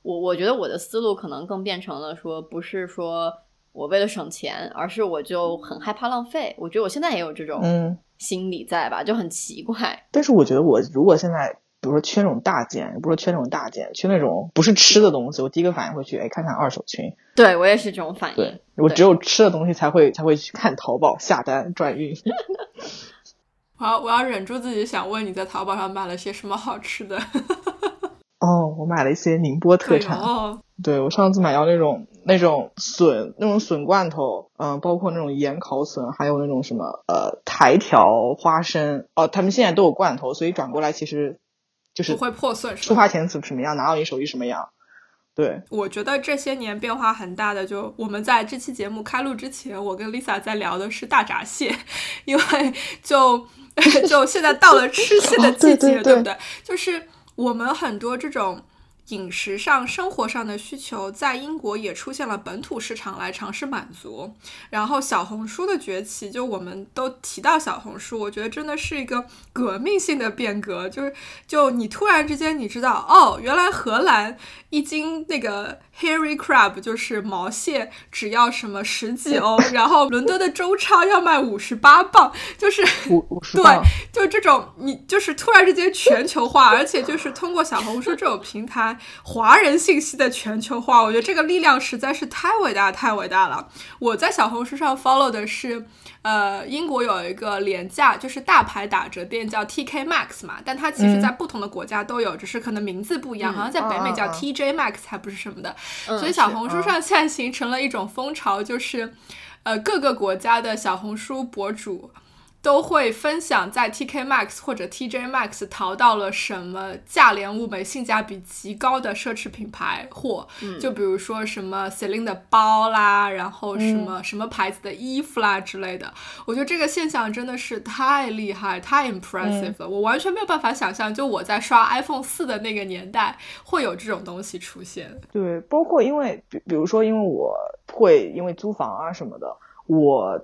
我我觉得我的思路可能更变成了说，不是说我为了省钱，而是我就很害怕浪费。我觉得我现在也有这种心理在吧，就很奇怪。但是我觉得我如果现在。比如说缺那种大件，不是缺那种大件，缺那种不是吃的东西，我第一个反应会去哎看看二手群。对我也是这种反应。对我只有吃的东西才会才会去看淘宝下单转运。我要我要忍住自己想问你在淘宝上买了些什么好吃的。哦，我买了一些宁波特产。哦，对我上次买到那种那种笋，那种笋罐头，嗯、包括那种盐烤笋，还有那种什么呃台条花生，哦、他们现在都有罐头，所以转过来其实就是不会破损出发前怎什么样，拿到你手里什么样。对，我觉得这些年变化很大的，就我们在这期节目开录之前，我跟 Lisa 在聊的是大闸蟹，因为就 就现在到了吃蟹的哦对季节，对对不对？就是我们很多这种。饮食上、生活上的需求，在英国也出现了本土市场来尝试满足。然后小红书的崛起，就我们都提到小红书，我觉得真的是一个革命性的变革。就是，就你突然之间你知道，哦，原来荷兰一斤那个 hairy crab 就是毛蟹，只要什么十几欧，然后伦敦的周超要卖五十八磅，就是 对，就这种，你就是突然之间全球化，而且就是通过小红书这种平台，华人信息的全球化，我觉得这个力量实在是太伟大太伟大了。我在小红书上 follow 的是，呃，英国有一个廉价就是大牌打折店叫 TK Maxx 嘛，但它其实在不同的国家都有，只是可能名字不一样，好像在北美叫 TJ Maxx 还不是什么的。嗯所以小红书上现在形成了一种风潮，就是呃各个国家的小红书博主。都会分享在 TK Maxx 或者 TJ Maxx 淘到了什么价廉物美、性价比极高的奢侈品牌货，就比如说什么 Celine 的包啦，然后什么、什么牌子的衣服啦之类的。我觉得这个现象真的是太厉害、太 impressive 了，我完全没有办法想象，就我在刷 iPhone 四的那个年代会有这种东西出现。对，包括因为比比如说，因为我会因为租房啊什么的，我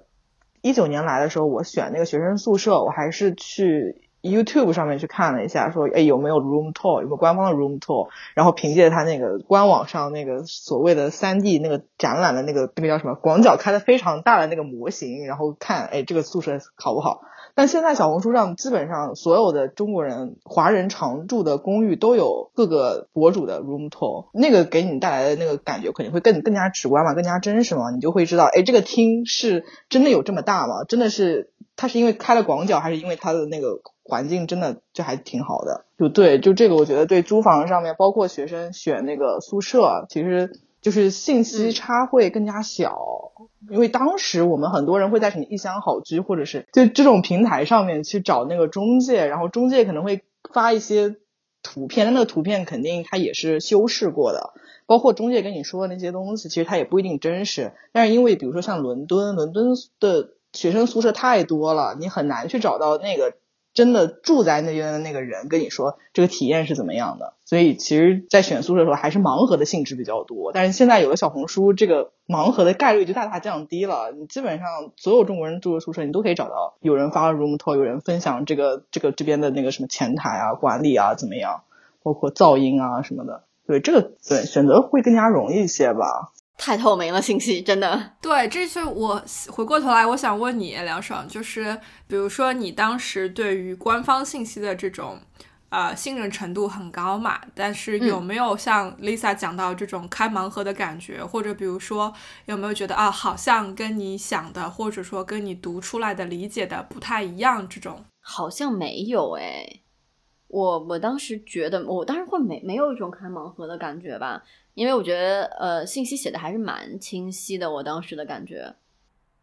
一九年来的时候，我选那个学生宿舍，我还是去 YouTube 上面去看了一下，说哎有没有 room tour，有没有官方的 room tour，然后凭借他那个官网上那个所谓的三 D 那个展览的那个那个叫什么广角开的非常大的那个模型，然后看哎这个宿舍好不好。但现在小红书上基本上所有的中国人、华人常住的公寓都有各个博主的 room tour，那个给你带来的那个感觉肯定会更更加直观嘛，更加真实嘛，你就会知道，哎，这个厅是真的有这么大吗？真的是它是因为开了广角，还是因为它的那个环境真的就还挺好的？就对，就这个我觉得对租房上面，包括学生选那个宿舍，其实就是信息差会更加小。因为当时我们很多人会在什么一箱好居或者是就这种平台上面去找那个中介，然后中介可能会发一些图片，但那个图片肯定它也是修饰过的，包括中介跟你说的那些东西，其实它也不一定真实。但是因为比如说像伦敦，伦敦的学生宿舍太多了，你很难去找到那个真的住在那边的那个人跟你说这个体验是怎么样的。所以其实，在选宿舍的时候，还是盲盒的性质比较多。但是现在有了小红书，这个盲盒的概率就大大降低了。你基本上所有中国人住的宿舍，你都可以找到有人发 room tour，有人分享这个这个这边的那个什么前台啊、管理啊怎么样，包括噪音啊什么的。对这个对选择会更加容易一些吧。太透明了，信息真的。对，这是我回过头来，我想问你，梁爽，就是比如说你当时对于官方信息的这种呃信任程度很高嘛，但是有没有像 Lisa 讲到这种开盲盒的感觉，或者比如说有没有觉得啊，好像跟你想的，或者说跟你读出来的理解的不太一样这种？好像没有诶，我我当时觉得，我当时会没没有一种开盲盒的感觉吧，因为我觉得呃信息写的还是蛮清晰的，我当时的感觉，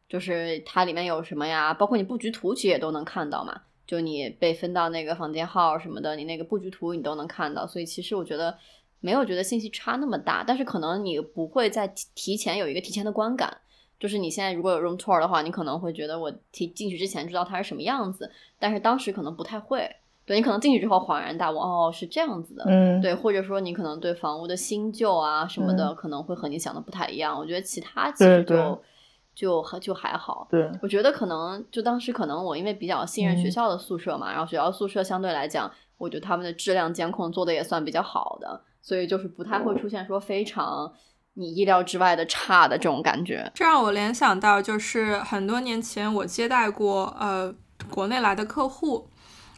就是它里面有什么呀，包括你布局图其实也都能看到嘛，就你被分到那个房间号什么的，你那个布局图你都能看到，所以其实我觉得没有觉得信息差那么大，但是可能你不会在提提前有一个提前的观感。就是你现在如果有 room tour 的话，你可能会觉得我提进去之前知道它是什么样子，但是当时可能不太会。对你可能进去之后恍然大悟，哦，是这样子的。嗯，对，或者说你可能对房屋的新旧啊什么的，嗯可能会和你想的不太一样。我觉得其他其实对就就还就还好。对，我觉得可能就当时可能我因为比较信任学嗯校的宿舍嘛，然后学校宿舍相对来讲，我觉得他们的质量监控做的也算比较好的，所以就是不太会出现说非常你意料之外的差的这种感觉。这让我联想到，就是很多年前我接待过呃国内来的客户，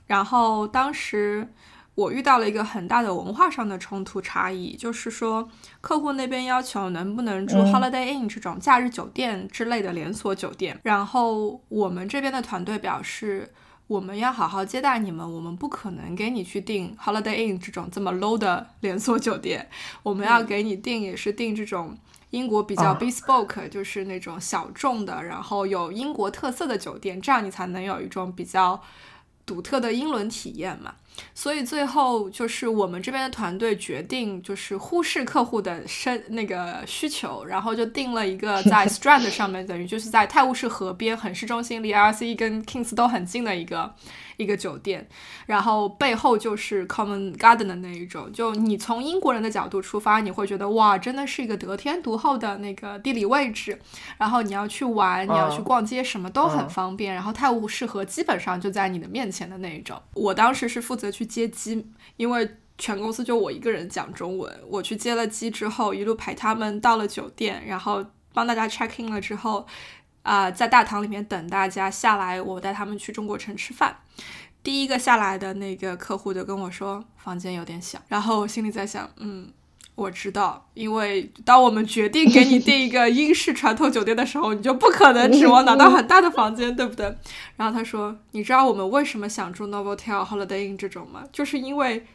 然后当时我遇到了一个很大的文化上的冲突差异，就是说客户那边要求能不能住嗯 Holiday Inn 这种假日酒店之类的连锁酒店，然后我们这边的团队表示。我们要好好接待你们，我们不可能给你去订 Holiday Inn 这种这么 low 的 连锁酒店，我们要给你订也是订这种英国比较啊 bespoke，、就是那种小众的，然后有英国特色的酒店，这样你才能有一种比较独特的英伦体验嘛。所以最后就是我们这边的团队决定，就是忽视客户的身那个需求，然后就定了一个 在 Strand 上面，等于就是在泰晤士河边，很市中心，离 RCE 跟 Kings 都很近的一个一个酒店。然后背后就是 Common Garden 的那一种，就你从英国人的角度出发，你会觉得哇，真的是一个得天独厚的那个地理位置。然后你要去玩，你要去嗯逛街，什么都很嗯方便。然后泰晤士河基本上就在你的面前的那一种。我当时是负责去接机，因为全公司就我一个人讲中文。我去接了机之后，一路陪他们到了酒店，然后帮大家 check in 了之后，啊、在大堂里面等大家下来，我带他们去中国城吃饭。第一个下来的那个客户就跟我说房间有点小，然后我心里在想，嗯，我知道，因为当我们决定给你订一个英式传统酒店的时候，你就不可能指望拿到很大的房间，对不对？然后他说，你知道我们为什么想住 Novotel、Holiday Inn 这种吗？就是因为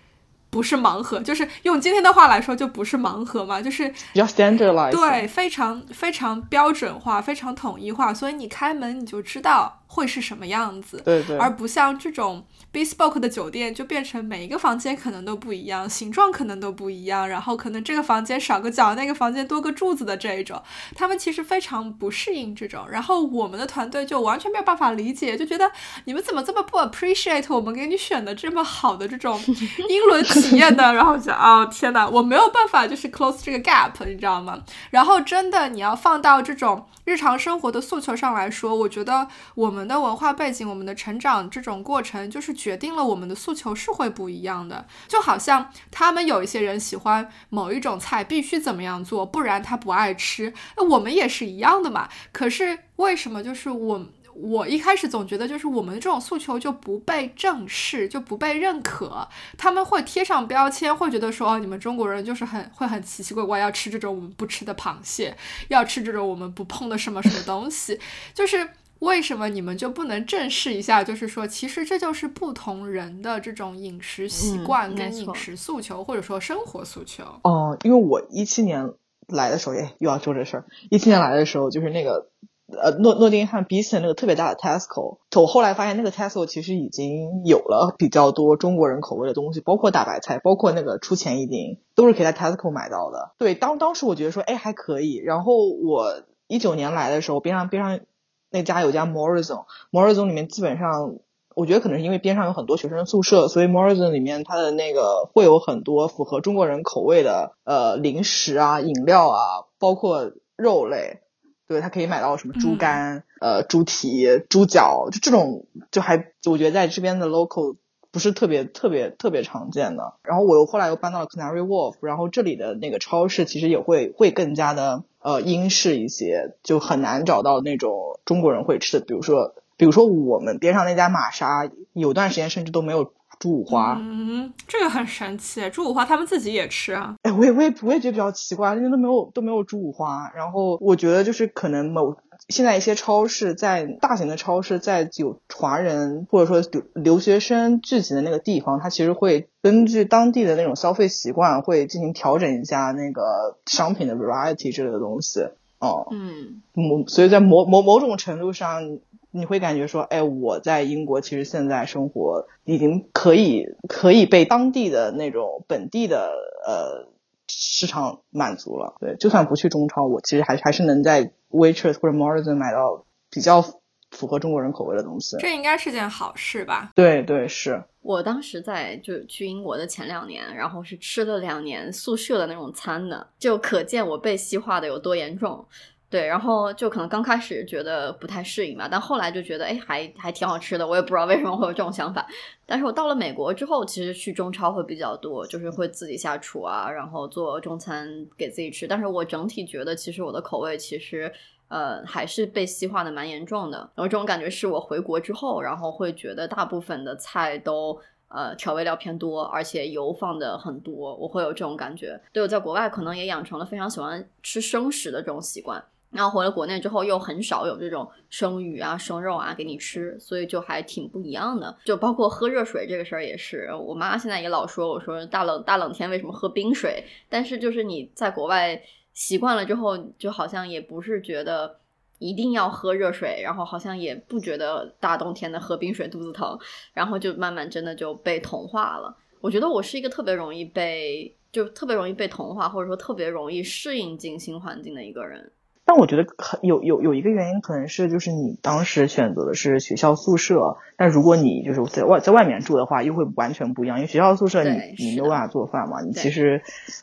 不是盲盒，就是用今天的话来说，就不是盲盒嘛，就是比较 standardized。对，非常非常标准化，非常统一化，所以你开门你就知道会是什么样子。对对，而不像这种 bespoke 的酒店，就变成每一个房间可能都不一样，形状可能都不一样，然后可能这个房间少个角，那个房间多个柱子的这一种，他们其实非常不适应这种。然后我们的团队就完全没有办法理解，就觉得你们怎么这么不 appreciate 我们给你选的这么好的这种 英伦体验的？然后就哦天哪，我没有办法就是 close 这个 gap，你知道吗？然后真的你要放到这种日常生活的诉求上来说，我觉得我们我们的文化背景、我们的成长这种过程，就是决定了我们的诉求是会不一样的。就好像他们有一些人喜欢某一种菜必须怎么样做，不然他不爱吃。那我们也是一样的嘛。可是为什么就是我？我一开始总觉得，就是我们这种诉求就不被正视，就不被认可，他们会贴上标签，会觉得说，哦，你们中国人就是很会很奇奇怪怪，要吃这种我们不吃的螃蟹，要吃这种我们不碰的什么什么东西，就是为什么你们就不能正视一下？就是说，其实这就是不同人的这种饮食习嗯惯跟饮食诉求，或者说生活诉求。哦，因为我一七年来的时候，哎，又要说这事儿。一七年来的时候，就是那个呃诺诺丁汉 Beeston 那个特别大的 Tesco，我后来发现那个 Tesco 其实已经有了比较多中国人口味的东西，包括大白菜，包括那个出前一丁，都是可以在 Tesco 买到的。对，当当时我觉得说，哎，还可以。然后我一九年来的时候，边上边上那家有家 Morrison，Morrison 里面基本上。我觉得可能是因为边上有很多学生宿舍，所以 Morrison 里面它的那个会有很多符合中国人口味的呃零食啊、饮料啊，包括肉类。对，它可以买到什么猪肝、呃猪蹄、猪脚，就这种就还我觉得在这边的 local 不是特别特别特别常见的。然后我又后来又搬到了 Canary Wharf，然后这里的那个超市其实也会会更加的呃英式一些，就很难找到那种中国人会吃的，比如说。比如说我们边上那家玛莎，有段时间甚至都没有猪五花。嗯，这个很神奇，猪五花他们自己也吃啊。哎，我也我也我也觉得比较奇怪，因为都没有都没有猪五花。然后我觉得就是可能某现在一些超市在大型的超市，在有华人或者说留留学生聚集的那个地方，它其实会根据当地的那种消费习惯，会进行调整一下那个商品的 variety 之类的东西。哦，嗯，某所以在某某某种程度上。你会感觉说，哎，我在英国其实现在生活已经可以可以被当地的那种本地的呃市场满足了。对，就算不去中超，我其实还还是能在 Waitress 或者 Morrison 买到比较符合中国人口味的东西。这应该是件好事吧？对对是。我当时在就去英国的前两年，然后是吃了两年宿舍的那种餐的，就可见我被西化的有多严重。对，然后就可能刚开始觉得不太适应吧，但后来就觉得哎，还还挺好吃的。我也不知道为什么会有这种想法。但是我到了美国之后，其实去中超会比较多，就是会自己下厨啊，然后做中餐给自己吃。但是我整体觉得，其实我的口味其实呃还是被西化的蛮严重的。然后这种感觉是我回国之后，然后会觉得大部分的菜都。呃，调味料偏多，而且油放的很多，我会有这种感觉。对我在国外可能也养成了非常喜欢吃生食的这种习惯。然后回了国内之后，又很少有这种生鱼啊、生肉啊给你吃，所以就还挺不一样的。就包括喝热水这个事儿也是，我妈现在也老说我说大冷大冷天为什么喝冰水？但是就是你在国外习惯了之后，就好像也不是觉得一定要喝热水，然后好像也不觉得大冬天的喝冰水肚子疼，然后就慢慢真的就被同化了。我觉得我是一个特别容易被，就特别容易被同化，或者说特别容易适应进新环境的一个人。但我觉得很有有有一个原因，可能是就是你当时选择的是学校宿舍，但如果你就是在外在外面住的话，又会完全不一样。因为学校宿舍你你没有办法做饭嘛，你其实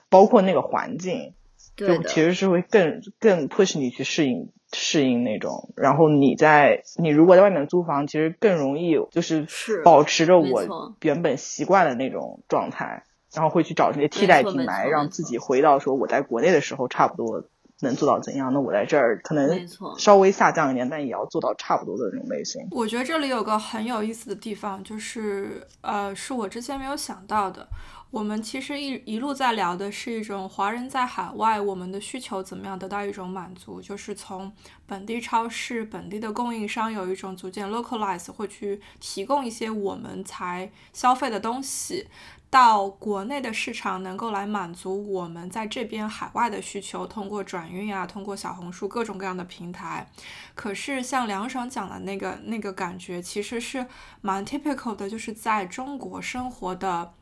包括那个环境，就其实是会更更 push 你去适应适应那种。然后你在你如果在外面租房，其实更容易就是保持着我原本习惯的那种状态，然后会去找这些替代品来让自己回到说我在国内的时候差不多。能做到怎样？那我在这儿可能稍微下降一点，但也要做到差不多的那种类型。我觉得这里有个很有意思的地方，就是呃，是我之前没有想到的。我们其实一一路在聊的是一种华人在海外，我们的需求怎么样得到一种满足，就是从本地超市、本地的供应商有一种逐渐 localize，会去提供一些我们才消费的东西。到国内的市场能够来满足我们在这边海外的需求，通过转运啊，通过小红书各种各样的平台。可是像梁爽讲的那个那个感觉，其实是蛮 typical 的，就是在中国生活的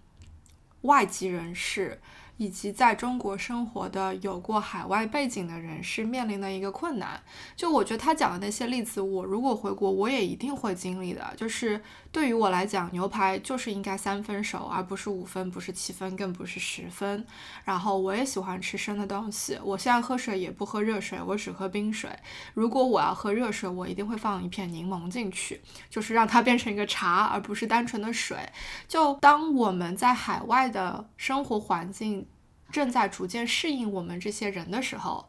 外籍人士。以及在中国生活的有过海外背景的人是面临的一个困难。就我觉得他讲的那些例子，我如果回国，我也一定会经历的。就是对于我来讲，牛排就是应该三分熟，而不是五分，不是七分，更不是十分。然后我也喜欢吃生的东西。我现在喝水也不喝热水，我只喝冰水。如果我要喝热水，我一定会放一片柠檬进去，就是让它变成一个茶，而不是单纯的水。就当我们在海外的生活环境。正在逐渐适应我们这些人的时候，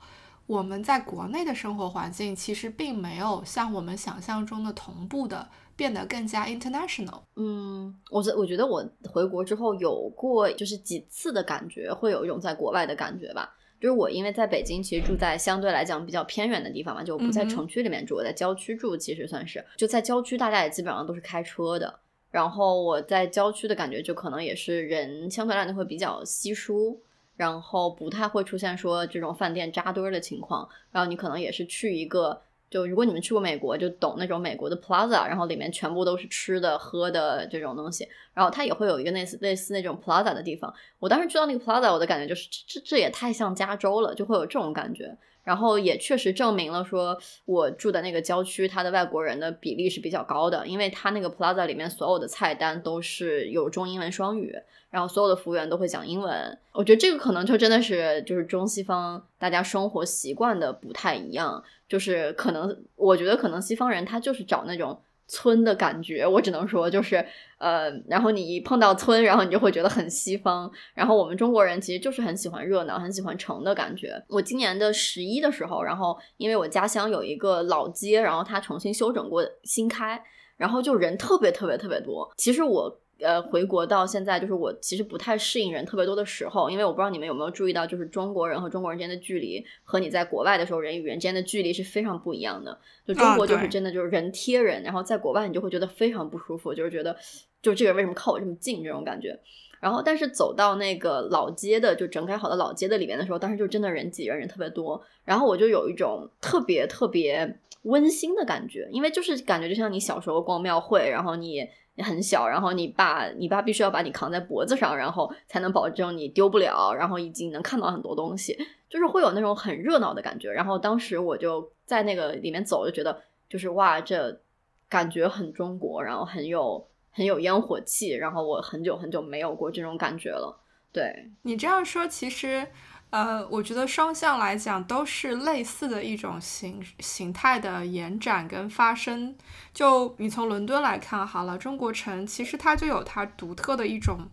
我们在国内的生活环境其实并没有像我们想象中的同步的变得更加 international。嗯，我我觉得我回国之后有过就是几次的感觉，会有一种在国外的感觉吧。就是我因为在北京，其实住在相对来讲比较偏远的地方嘛，就不在城区里面住，我在郊区住，其实算是就在郊区，大家也基本上都是开车的。然后我在郊区的感觉，就可能也是人相对来讲会比较稀疏。然后不太会出现说这种饭店扎堆儿的情况，然后你可能也是去一个，就如果你们去过美国，就懂那种美国的 plaza，然后里面全部都是吃的喝的这种东西，然后它也会有一个类似类似那种 plaza 的地方。我当时去到那个 plaza，我的感觉就是这这也太像加州了，就会有这种感觉。然后也确实证明了说我住的那个郊区，它的外国人的比例是比较高的，因为它那个 plaza 里面所有的菜单都是有中英文双语。然后所有的服务员都会讲英文，我觉得这个可能就真的是就是中西方大家生活习惯的不太一样，就是可能我觉得可能西方人他就是找那种村的感觉，我只能说就是呃，然后你一碰到村，然后你就会觉得很西方，然后我们中国人其实就是很喜欢热闹，很喜欢城的感觉。我今年的十一的时候，然后因为我家乡有一个老街，然后它重新修整过新开，然后就人特别特别特别多。其实我。呃，回国到现在，就是我其实不太适应人特别多的时候，因为我不知道你们有没有注意到，就是中国人和中国人之间的距离和你在国外的时候人与人之间的距离是非常不一样的。就中国就是真的就是人贴人，然后在国外你就会觉得非常不舒服，就是觉得就这个人为什么靠我这么近这种感觉。然后但是走到那个老街的就整改好的老街的里面的时候，当时就真的人挤人，人特别多，然后我就有一种特别特别温馨的感觉，因为就是感觉就像你小时候逛庙会，然后你。很小，然后你爸，你爸必须要把你扛在脖子上，然后才能保证你丢不了，然后以及能看到很多东西，就是会有那种很热闹的感觉。然后当时我就在那个里面走，就觉得就是哇，这感觉很中国，然后很有很有烟火气，然后我很久很久没有过这种感觉了。对你这样说，其实。呃，我觉得双向来讲都是类似的一种形形态的延展跟发生。就你从伦敦来看好了，中国城其实它就有它独特的一种。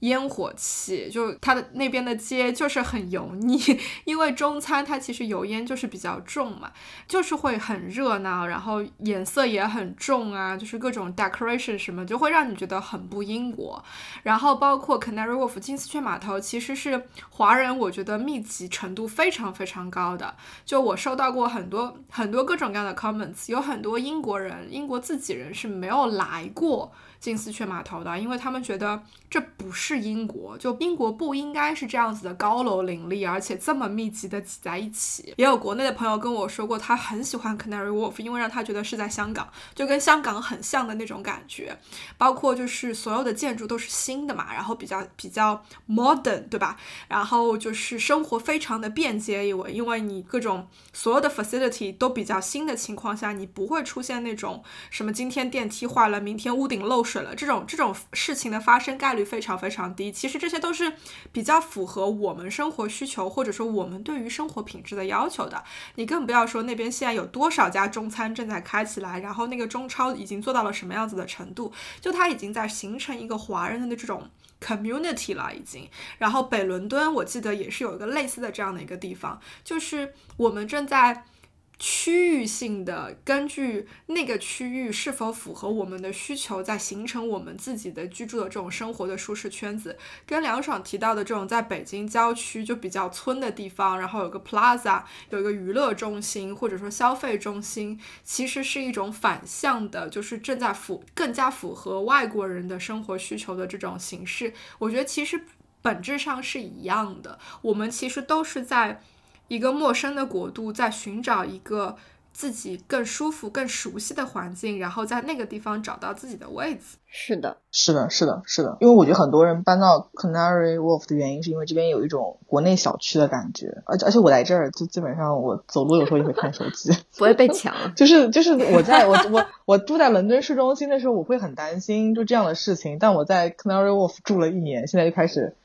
烟火气，就它的那边的街就是很油腻，因为中餐它其实油烟就是比较重嘛，就是会很热闹，然后颜色也很重啊，就是各种 decoration 什么，就会让你觉得很不英国。然后包括 Canary Wharf 金丝雀码头，其实是华人我觉得密集程度非常非常高的，就我收到过很多很多各种各样的 comments，有很多英国人，英国自己人是没有来过金丝雀码头的，因为他们觉得这不是。英国，就英国不应该是这样子的高楼林立，而且这么密集的挤在一起。也有国内的朋友跟我说过，他很喜欢 Canary Wharf，因为让他觉得是在香港，就跟香港很像的那种感觉。包括就是所有的建筑都是新的嘛，然后比较比较 modern，对吧？然后就是生活非常的便捷，因为因为你各种所有的 facility 都比较新的情况下，你不会出现那种什么今天电梯坏了，明天屋顶漏水水了这种这种事情的发生概率非常非常低。其实这些都是比较符合我们生活需求，或者说我们对于生活品质的要求的。你更不要说那边现在有多少家中餐正在开起来，然后那个中超已经做到了什么样子的程度，就它已经在形成一个华人的这种。community 了已经，然后北伦敦我记得也是有一个类似的这样的一个地方，就是我们正在。区域性的，根据那个区域是否符合我们的需求，在形成我们自己的居住的这种生活的舒适圈子。跟梁爽提到的这种在北京郊区就比较村的地方，然后有个 plaza，有一个娱乐中心或者说消费中心，其实是一种反向的，就是正在符更加符合外国人的生活需求的这种形式。我觉得其实本质上是一样的，我们其实都是在。一个陌生的国度，在寻找一个自己更舒服、更熟悉的环境，然后在那个地方找到自己的位置。是的，是的，是的，是的。因为我觉得很多人搬到 Canary Wharf 的原因，是因为这边有一种国内小区的感觉。而且，而且我来这儿就基本上我走路有时候也会看手机，不会被抢。就是就是我在我我我住在伦敦市中心的时候，我会很担心就这样的事情。但我在 Canary Wharf 住了一年，现在就开始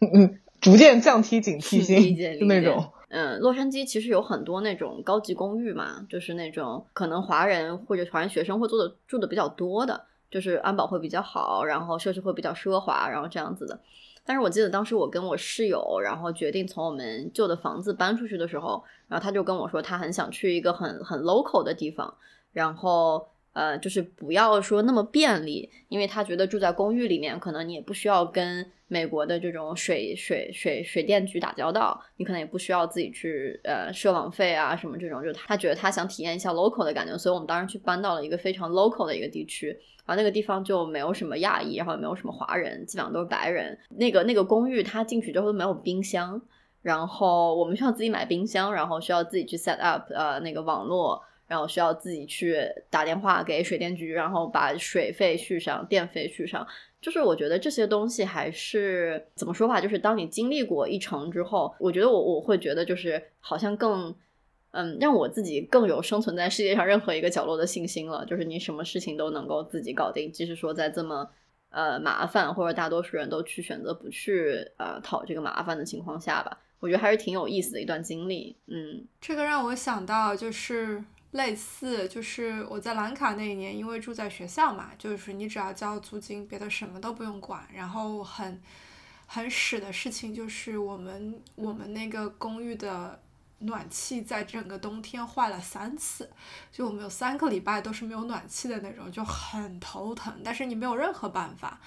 嗯逐渐降低警惕性，就那种。嗯，洛杉矶其实有很多那种高级公寓嘛，就是那种可能华人或者华人学生会住的住的比较多的，就是安保会比较好，然后设施会比较奢华，然后这样子的。但是我记得当时我跟我室友，然后决定从我们旧的房子搬出去的时候，然后他就跟我说，他很想去一个很很 local 的地方，然后。呃，就是不要说那么便利，因为他觉得住在公寓里面，可能你也不需要跟美国的这种水水水水电局打交道，你可能也不需要自己去呃设网费啊什么这种，就他觉得他想体验一下 local 的感觉，所以我们当时去搬到了一个非常 local 的一个地区，然后那个地方就没有什么亚裔，然后也没有什么华人，基本上都是白人。那个那个公寓他进去之后都没有冰箱，然后我们需要自己买冰箱，然后需要自己去 set up 呃那个网络。然后需要自己去打电话给水电局，然后把水费续上，电费续上。就是我觉得这些东西还是怎么说吧，就是当你经历过一程之后，我觉得我我会觉得就是好像更嗯，让我自己更有生存在世界上任何一个角落的信心了。就是你什么事情都能够自己搞定，即使说在这么呃麻烦或者大多数人都去选择不去呃讨这个麻烦的情况下吧，我觉得还是挺有意思的一段经历。嗯，这个让我想到就是。类似就是我在兰卡那一年，因为住在学校嘛，就是你只要交租金，别的什么都不用管。然后很很屎的事情就是我们我们那个公寓的暖气在整个冬天坏了三次，就我们有三个礼拜都是没有暖气的那种，就很头疼。但是你没有任何办法。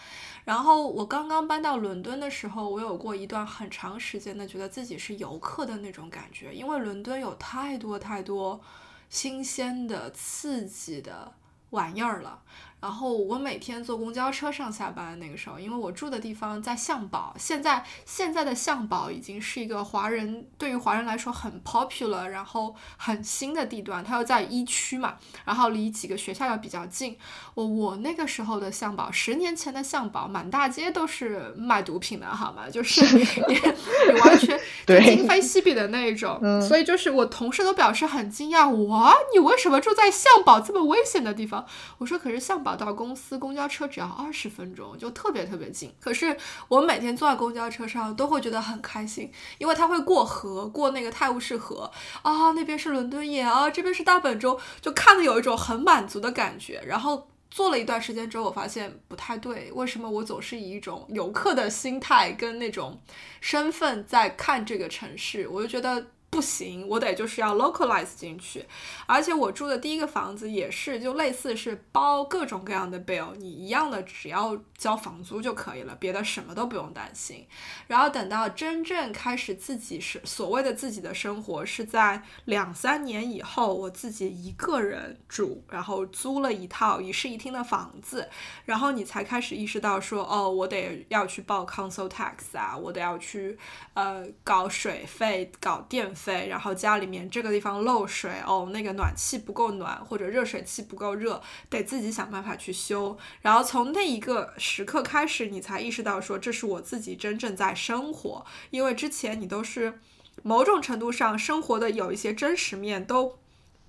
然后我刚刚搬到伦敦的时候，我有过一段很长时间的觉得自己是游客的那种感觉，因为伦敦有太多太多。新鲜的、刺激的玩意儿了。然后我每天坐公交车上下班，那个时候，因为我住的地方在象堡，现在现在的象堡已经是一个华人对于华人来说很 popular，然后很新的地段，它又在一区嘛，然后离几个学校又比较近。我我那个时候的象堡，十年前的象堡，满大街都是卖毒品的，好吗？就是 你你完全 就今非昔比的那种。所以就是我同事都表示很惊讶，哇，你为什么住在象堡这么危险的地方？我说可是象堡。到公司公交车只要二十分钟，就特别特别近。可是我每天坐在公交车上都会觉得很开心，因为它会过河，过那个泰晤士河啊，那边是伦敦眼啊，这边是大本钟，就看的有一种很满足的感觉。然后坐了一段时间之后，我发现不太对，为什么我总是以一种游客的心态跟那种身份在看这个城市？我就觉得不行，我得就是要 localize 进去，而且我住的第一个房子也是，就类似是包各种各样的 bill，你一样的只要交房租就可以了，别的什么都不用担心。然后等到真正开始自己是所谓的自己的生活，是在两三年以后，我自己一个人住，然后租了一套一室一厅的房子，然后你才开始意识到说，哦，我得要去报 council tax 啊，我得要去呃搞水费、搞电。费，然后家里面这个地方漏水哦，那个暖气不够暖，或者热水器不够热，得自己想办法去修。然后从那一个时刻开始，你才意识到说这是我自己真正在生活，因为之前你都是某种程度上生活的有一些真实面都。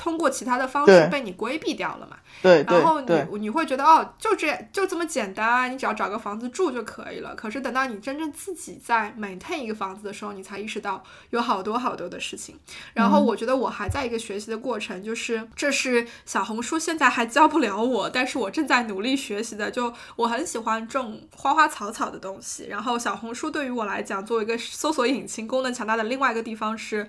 通过其他的方式被你规避掉了嘛？对，然后你你会觉得哦，就这就这么简单啊，你只要找个房子住就可以了。可是等到你真正自己在 maintain 一个房子的时候，你才意识到有好多好多的事情。然后我觉得我还在一个学习的过程，就是这是小红书现在还教不了我，但是我正在努力学习的。就我很喜欢种花花草草的东西，然后小红书对于我来讲，作为一个搜索引擎功能强大的另外一个地方是。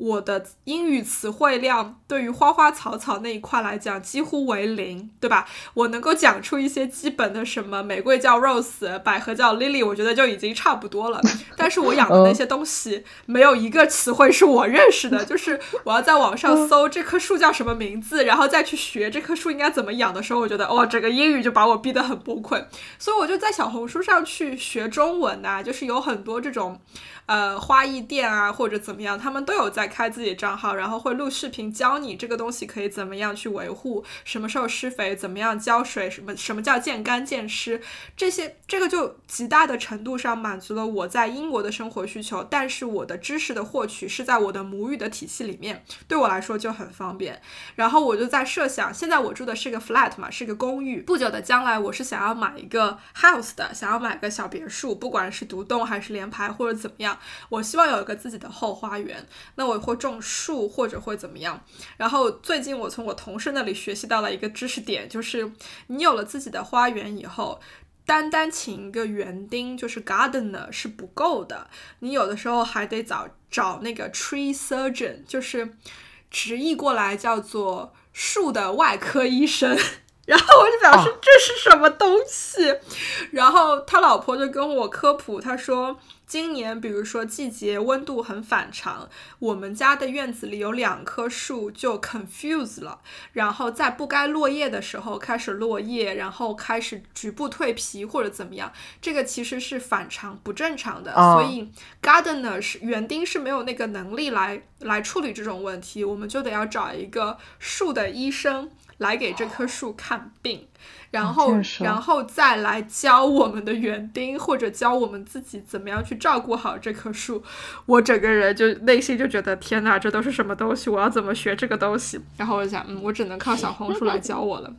我的英语词汇量对于花花草草那一块来讲几乎为零，对吧？我能够讲出一些基本的什么玫瑰叫 rose，百合叫 lily，我觉得就已经差不多了。但是我养的那些东西没有一个词汇是我认识的，就是我要在网上搜这棵树叫什么名字，然后再去学这棵树应该怎么养的时候，我觉得哇，整个英语就把我逼得很崩溃。所以我就在小红书上去学中文呐，就是有很多这种。呃，花艺店啊，或者怎么样，他们都有在开自己账号，然后会录视频教你这个东西可以怎么样去维护，什么时候施肥，怎么样浇水，什么什么叫见干见湿，这些这个就极大的程度上满足了我在英国的生活需求。但是我的知识的获取是在我的母语的体系里面，对我来说就很方便。然后我就在设想，现在我住的是个 flat 嘛，是个公寓。不久的将来，我是想要买一个 house 的，想要买个小别墅，不管是独栋还是联排或者怎么样。我希望有一个自己的后花园，那我会种树或者会怎么样？然后最近我从我同事那里学习到了一个知识点，就是你有了自己的花园以后，单单请一个园丁，就是 gardener 是不够的，你有的时候还得找找那个 tree surgeon，就是直译过来叫做树的外科医生。然后我就表示这是什么东西，然后他老婆就跟我科普，他说。今年，比如说季节温度很反常，我们家的院子里有两棵树就 confuse 了，然后在不该落叶的时候开始落叶，然后开始局部蜕皮或者怎么样，这个其实是反常不正常的，所以 gardener 是园丁是没有那个能力来来处理这种问题，我们就得要找一个树的医生来给这棵树看病。然后，然后再来教我们的园丁，或者教我们自己怎么样去照顾好这棵树。我整个人就内心就觉得，天哪，这都是什么东西？我要怎么学这个东西？然后我就想，嗯，我只能靠小红书来教我了。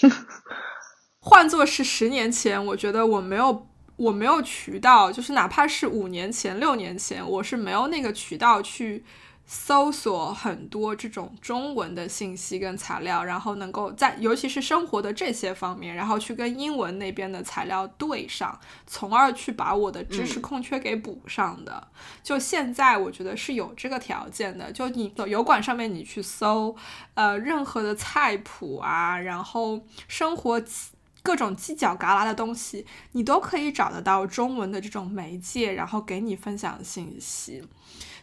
换作是十年前，我觉得我没有，我没有渠道，就是哪怕是五年前、六年前，我是没有那个渠道去。搜索很多这种中文的信息跟材料，然后能够在尤其是生活的这些方面，然后去跟英文那边的材料对上，从而去把我的知识空缺给补上的。就现在我觉得是有这个条件的。就你油管上面你去搜，呃，任何的菜谱啊，然后生活各种犄角旮旯的东西，你都可以找得到中文的这种媒介，然后给你分享信息。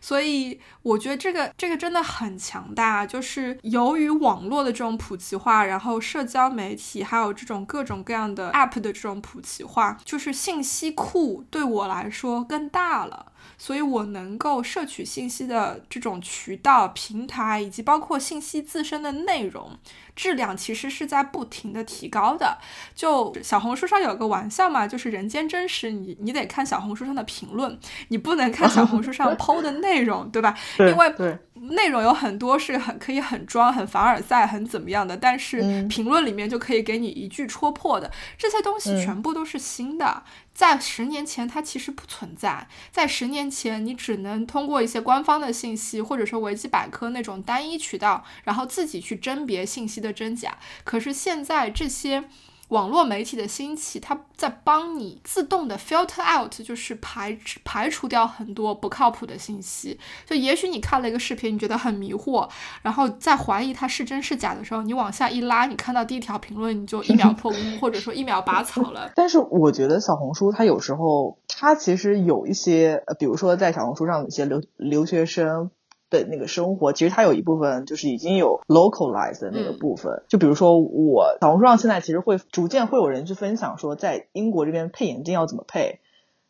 所以我觉得这个这个真的很强大，就是由于网络的这种普及化，然后社交媒体还有这种各种各样的 App 的这种普及化，就是信息库对我来说更大了。所以我能够摄取信息的这种渠道、平台，以及包括信息自身的内容质量，其实是在不停的提高的。就小红书上有个玩笑嘛，就是人间真实，你你得看小红书上的评论，你不能看小红书上 PO 的内容，对吧？因为内容有很多是很可以很装、很凡尔赛、很怎么样的，但是评论里面就可以给你一句戳破的，这些东西全部都是新的。在十年前，它其实不存在。在十年前，你只能通过一些官方的信息，或者说维基百科那种单一渠道，然后自己去甄别信息的真假。可是现在，这些网络媒体的兴起，它在帮你自动的 filter out，就是排排除掉很多不靠谱的信息。就也许你看了一个视频，你觉得很迷惑，然后在怀疑它是真是假的时候，你往下一拉，你看到第一条评论，你就一秒破功，或者说一秒拔草了。但是我觉得小红书它有时候它其实有一些，呃，比如说在小红书上有一些留留学生。的那个生活，其实它有一部分就是已经有 localized 的那个部分。就比如说，我小红书上现在其实会逐渐会有人去分享说，在英国这边配眼镜要怎么配，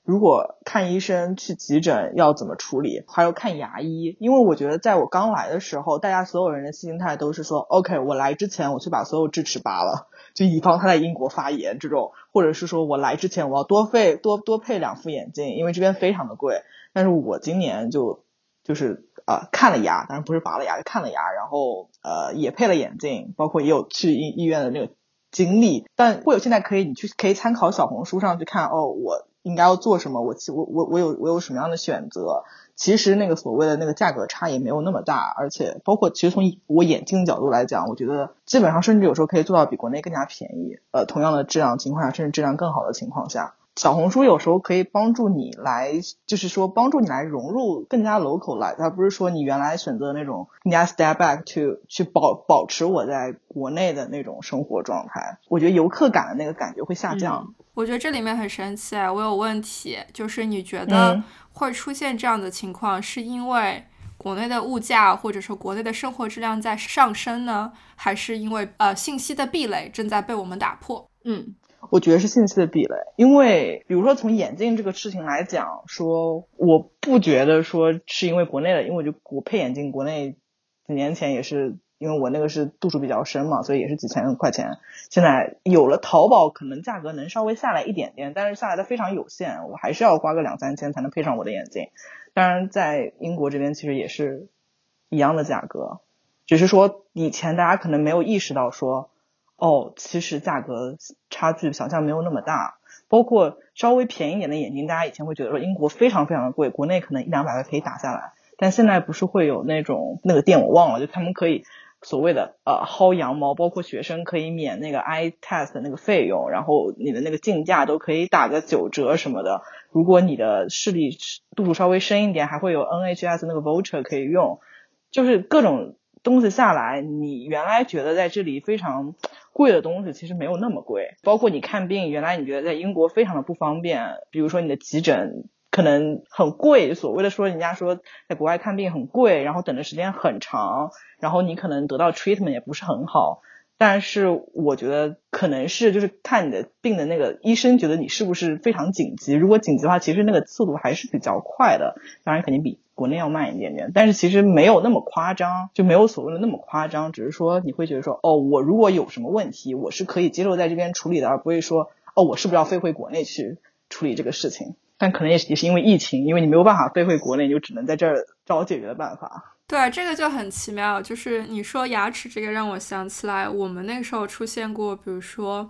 如果看医生去急诊要怎么处理，还有看牙医。因为我觉得在我刚来的时候，大家所有人的心态都是说，OK，我来之前我去把所有智齿拔了，就以防他在英国发炎这种，或者是说我来之前我要多费多多配两副眼镜，因为这边非常的贵。但是我今年就就是。呃，看了牙，当然不是拔了牙，看了牙，然后呃也配了眼镜，包括也有去医医院的那个经历。但会有现在可以你去可以参考小红书上去看哦，我应该要做什么，我我我我有我有什么样的选择。其实那个所谓的那个价格差也没有那么大，而且包括其实从我眼镜角度来讲，我觉得基本上甚至有时候可以做到比国内更加便宜。呃，同样的质量情况下，甚至质量更好的情况下。小红书有时候可以帮助你来，就是说帮助你来融入更加 local 来，而不是说你原来选择那种更加 step back to 去保保持我在国内的那种生活状态。我觉得游客感的那个感觉会下降。我觉得这里面很神奇，我有问题，就是你觉得会出现这样的情况，是因为国内的物价或者说国内的生活质量在上升呢，还是因为呃信息的壁垒正在被我们打破？嗯。我觉得是信息的壁垒，因为比如说从眼镜这个事情来讲，说我不觉得说是因为国内的，因为我就我配眼镜，国内几年前也是因为我那个是度数比较深嘛，所以也是几千块钱。现在有了淘宝，可能价格能稍微下来一点点，但是下来的非常有限，我还是要花个两三千才能配上我的眼镜。当然，在英国这边其实也是一样的价格，只是说以前大家可能没有意识到说。哦，其实价格差距想象没有那么大，包括稍微便宜一点的眼镜，大家以前会觉得说英国非常非常的贵，国内可能一两百块可以打下来，但现在不是会有那种那个店我忘了，就他们可以所谓的呃薅羊毛，包括学生可以免那个 eye test 的那个费用，然后你的那个镜架都可以打个九折什么的，如果你的视力度数稍微深一点，还会有 NHS 那个 voucher 可以用，就是各种东西下来，你原来觉得在这里非常。贵的东西其实没有那么贵，包括你看病，原来你觉得在英国非常的不方便，比如说你的急诊可能很贵，所谓的说人家说在国外看病很贵，然后等的时间很长，然后你可能得到 treatment 也不是很好。但是我觉得可能是就是看你的病的那个医生觉得你是不是非常紧急，如果紧急的话，其实那个速度还是比较快的，当然肯定比国内要慢一点点，但是其实没有那么夸张，就没有所谓的那么夸张，只是说你会觉得说，哦，我如果有什么问题，我是可以接受在这边处理的，而不会说，哦，我是不是要飞回国内去处理这个事情？但可能也是也是因为疫情，因为你没有办法飞回国内，你就只能在这儿找解决的办法。对，这个就很奇妙。就是你说牙齿这个，让我想起来，我们那时候出现过，比如说，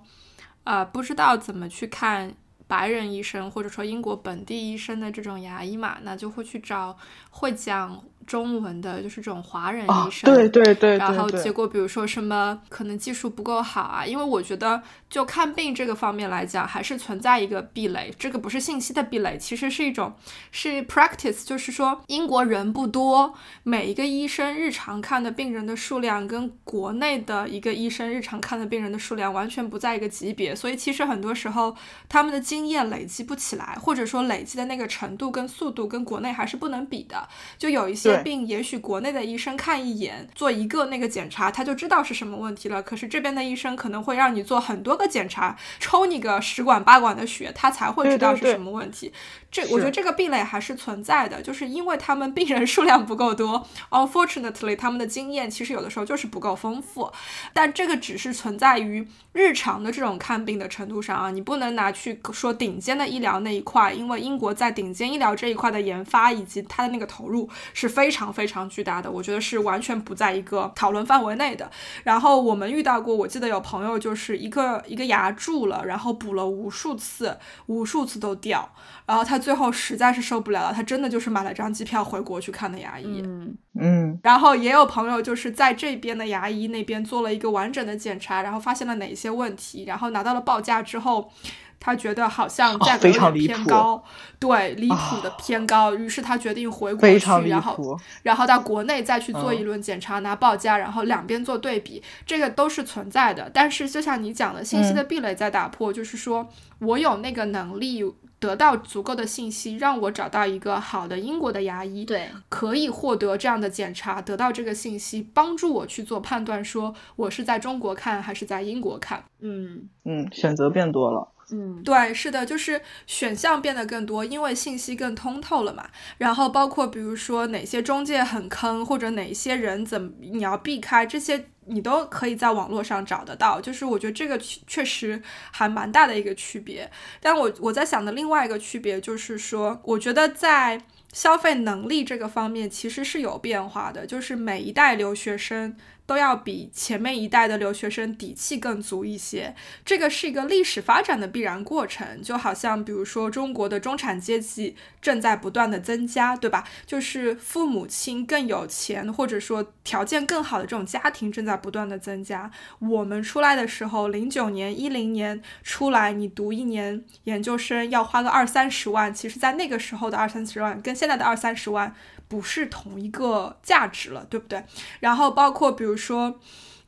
呃，不知道怎么去看白人医生，或者说英国本地医生的这种牙医嘛，那就会去找会讲。中文的就是这种华人医生，对对对，然后结果比如说什么可能技术不够好啊，因为我觉得就看病这个方面来讲，还是存在一个壁垒，这个不是信息的壁垒，其实是一种是 practice，就是说英国人不多，每一个医生日常看的病人的数量跟国内的一个医生日常看的病人的数量完全不在一个级别，所以其实很多时候他们的经验累积不起来，或者说累积的那个程度跟速度跟国内还是不能比的，就有一些。病也许国内的医生看一眼做一个那个检查，他就知道是什么问题了。可是这边的医生可能会让你做很多个检查，抽你个十管八管的血，他才会知道是什么问题。这我觉得这个壁垒还是存在的，就是因为他们 病人数量不够多，unfortunately，他们的经验其实有的时候就是不够丰富。但这个只是存在于日常的这种看病的程度上啊，你不能拿去说顶尖的医疗那一块，因为英国在顶尖医疗这一块的研发以及它的那个投入是非。常非常巨大的，我觉得是完全不在一个讨论范围内的。然后我们遇到过，我记得有朋友就是一个一个牙蛀了，然后补了无数次，无数次都掉，然后他最后实在是受不了了，他真的就是买了张机票回国去看的牙医。嗯嗯然后也有朋友就是在这边的牙医那边做了一个完整的检查，然后发现了哪些问题，然后拿到了报价之后，他觉得好像价格有点常离谱偏高，对，离谱的偏高，于是他决定回国去，非常离然后。然后到国内再去做一嗯轮检查，拿报价，然后两边做对比，这个都是存在的。但是就像你讲的，信息的壁垒在打破，就是说我有那个能力得到足够的信息，让我找到一个好的英国的牙医，对，可以获得这样的检查，得到这个信息，帮助我去做判断，说我是在中国看还是在英国看。嗯嗯，选择变多了。嗯对，是的，就是选项变得更多，因为信息更通透了嘛。然后包括比如说哪些中介很坑，或者哪些人怎么你要避开，这些你都可以在网络上找得到。就是我觉得这个确确实还蛮大的一个区别。但我我在想的另外一个区别就是说，我觉得在消费能力这个方面其实是有变化的，就是每一代留学生。都要比前面一代的留学生底气更足一些，这个是一个历史发展的必然过程。就好像比如说中国的中产阶级正在不断的增加，对吧？就是父母亲更有钱，或者说条件更好的这种家庭正在不断的增加。我们出来的时候，零九年、一零年出来，你读一年研究生要花个二三十万，其实在那个时候的二三十万跟现在的二三十万不是同一个价值了，对不对？然后包括比如说。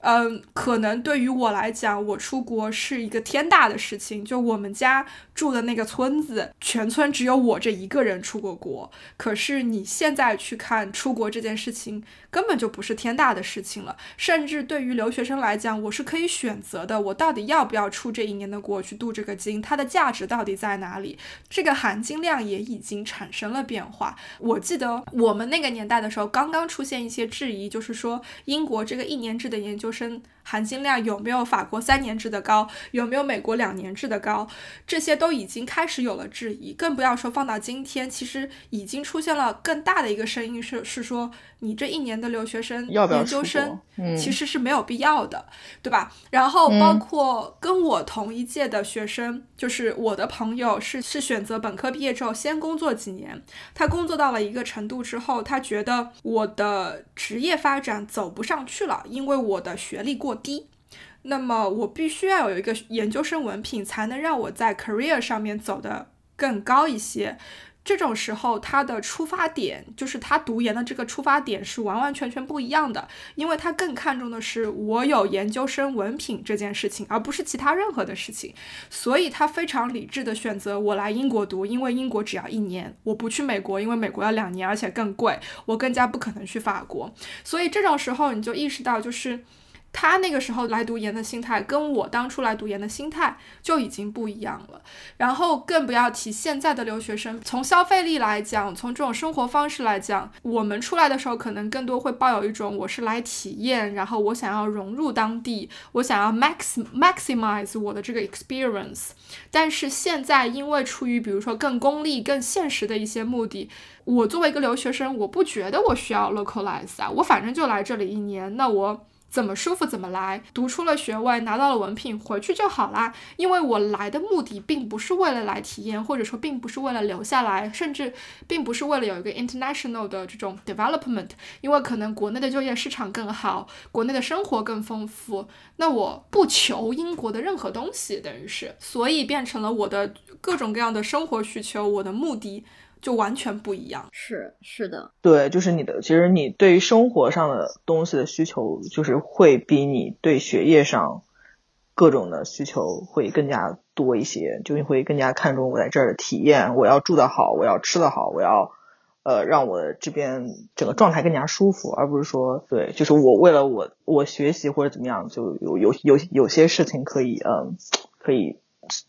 嗯，可能对于我来讲，我出国是一个天大的事情。就我们家住的那个村子，全村只有我这一个人出过国。可是你现在去看出国这件事情，根本就不是天大的事情了。甚至对于留学生来讲，我是可以选择的，我到底要不要出这一年的国去镀这个金，它的价值到底在哪里？这个含金量也已经产生了变化。我记得我们那个年代的时候，刚刚出现一些质疑，就是说英国这个一年制的研究生含金量有没有法国三年制的高，有没有美国两年制的高，这些都已经开始有了质疑。更不要说放到今天，其实已经出现了更大的一个声音是是说，你这一年的留学生要不要研究生其实是没有必要的，对吧？然后包嗯括跟我同一届的学生，就是我的朋友是是选择本科毕业之后先工作几年，他工作到了一个程度之后，他觉得我的职业发展走不上去了，因为我的学历过低。那么我必须要有一个研究生文凭，才能让我在 career 上面走得更高一些。这种时候，他的出发点就是他读研的这个出发点是完完全全不一样的，因为他更看重的是我有研究生文凭这件事情，而不是其他任何的事情。所以他非常理智的选择我来英国读，因为英国只要一年，我不去美国，因为美国要两年，而且更贵，我更加不可能去法国。所以这种时候，你就意识到就是。他那个时候来读研的心态，跟我当初来读研的心态就已经不一样了。然后更不要提现在的留学生，从消费力来讲，从这种生活方式来讲，我们出来的时候可能更多会抱有一种我是来体验，然后我想要融入当地，我想要 max maximize 我的这个 experience。但是现在因为出于比如说更功利、更现实的一些目的，我作为一个留学生，我不觉得我需要 localize 啊，我反正就来这里一年，那我。怎么舒服怎么来，读出了学位，拿到了文凭，回去就好啦。因为我来的目的并不是为了来体验，或者说并不是为了留下来，甚至并不是为了有一个 international 的这种 development。因为可能国内的就业市场更好，国内的生活更丰富，那我不求英国的任何东西，等于是，所以变成了我的各种各样的生活需求，我的目的就完全不一样。是是的，对，就是你的，其实你对于生活上的东西的需求，就是会比你对学业上各种的需求会更加多一些，就你会更加看重我在这儿的体验，我要住得好，我要吃得好，我要呃让我这边整个状态更加舒服，而不是说对，就是我为了我我学习或者怎么样，就有有有有些事情可以嗯可以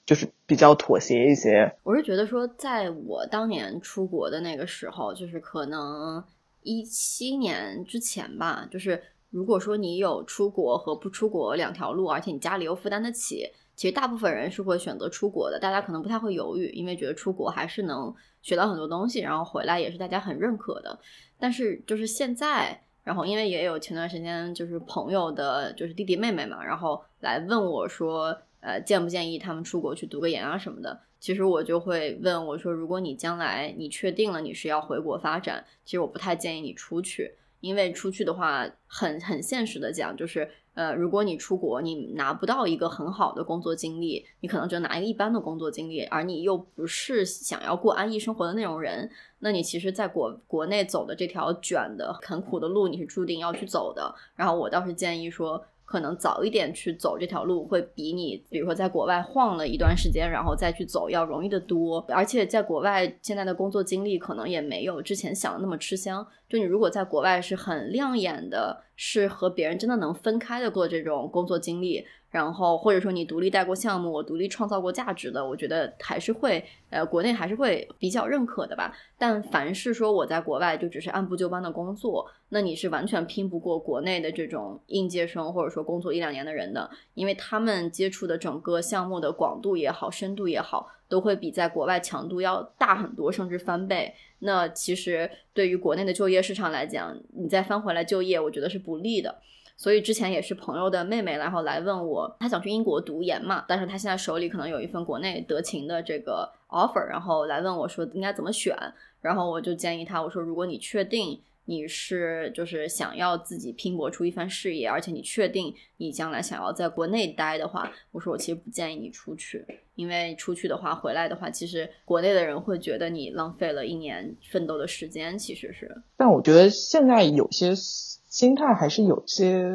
就是比较妥协一些，我是觉得说，在我当年出国的那个时候，就是可能一七年之前吧，就是如果说你有出国和不出国两条路，而且你家里又负担得起，其实大部分人是会选择出国的，大家可能不太会犹豫，因为觉得出国还是能学到很多东西，然后回来也是大家很认可的。但是就是现在，然后因为也有前段时间就是朋友的，就是弟弟妹妹嘛，然后来问我说，呃，建不建议他们出国去读个研啊什么的？其实我就会问我说，如果你将来你确定了你是要回国发展，其实我不太建议你出去，因为出去的话，很很现实的讲，就是呃，如果你出国，你拿不到一个很好的工作经历，你可能就拿一个一般的工作经历，而你又不是想要过安逸生活的那种人，那你其实在国国内走的这条卷的很苦的路，你是注定要去走的。然后我倒是建议说。可能早一点去走这条路，会比你比如说在国外晃了一段时间，然后再去走要容易的多。而且在国外现在的工作经历可能也没有之前想的那么吃香。就你如果在国外是很亮眼的，是和别人真的能分开的过这种工作经历。然后或者说你独立带过项目，我独立创造过价值的，我觉得还是会，呃，国内还是会比较认可的吧。但凡是说我在国外就只是按部就班的工作，那你是完全拼不过国内的这种应届生或者说工作一两年的人的，因为他们接触的整个项目的广度也好，深度也好，都会比在国外强度要大很多，甚至翻倍。那其实对于国内的就业市场来讲，你再翻回来就业，我觉得是不利的。所以之前也是朋友的妹妹，然后来问我，她想去英国读研嘛，但是她现在手里可能有一份国内德勤的这个 offer，然后来问我说应该怎么选，然后我就建议她，我说如果你确定你是就是想要自己拼搏出一番事业，而且你确定你将来想要在国内待的话，我说我其实不建议你出去，因为出去的话回来的话，其实国内的人会觉得你浪费了一年奋斗的时间，其实是。但我觉得现在有些。心态还是有些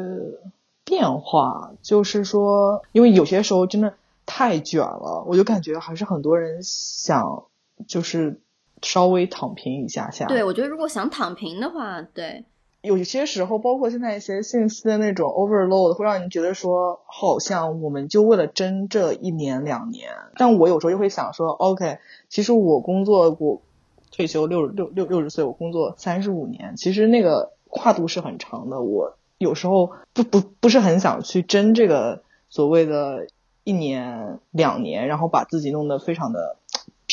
变化，就是说，因为有些时候真的太卷了，我就感觉还是很多人想就是稍微躺平一下下。对，我觉得如果想躺平的话，对，有些时候，包括现在一些信息的那种 overload，会让你觉得说，好像我们就为了争这一年两年。但我有时候又会想说，OK，其实我工作我退休六六六六十岁，我工作三十五年，其实那个。跨度是很长的，我有时候不不不是很想去争这个所谓的一年两年，然后把自己弄得非常的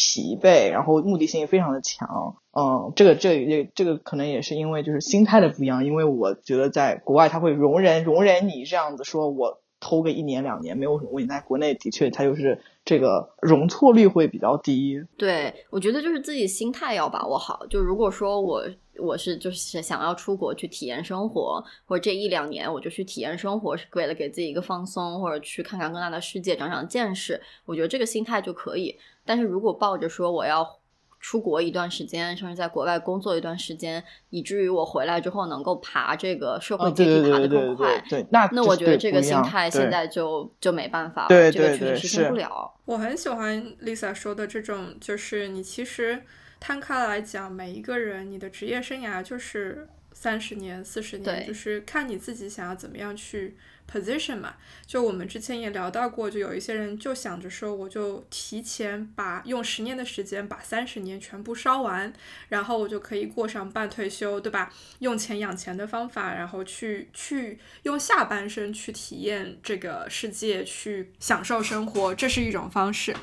疲惫，然后目的性也非常的强。嗯，这个这也这个可能也是因为就是心态的不一样，因为我觉得在国外他会容忍容忍你这样子说，我偷个一年两年没有什么问题，在国内的确他就是这个容错率会比较低。对，我觉得就是自己心态要把握好。就如果说我。我是就是想要出国去体验生活，或者这一两年我就去体验生活，是为了给自己一个放松，或者去看看更大的世界，长长见识。我觉得这个心态就可以。但是如果抱着说我要出国一段时间，甚至在国外工作一段时间，以至于我回来之后能够爬这个社会阶梯爬得更快，对，那那我觉得这个心态现在就就没办法了，这个确实实现不了。我很喜欢 Lisa 说的这种，就是你其实。摊开来讲，每一个人，你的职业生涯就是三十年、四十年，就是看你自己想要怎么样去 position 嘛。就我们之前也聊到过，就有一些人就想着说，我就提前把用十年的时间把三十年全部烧完，然后我就可以过上半退休，对吧？用钱养钱的方法，然后去去用下半生去体验这个世界，去享受生活，这是一种方式。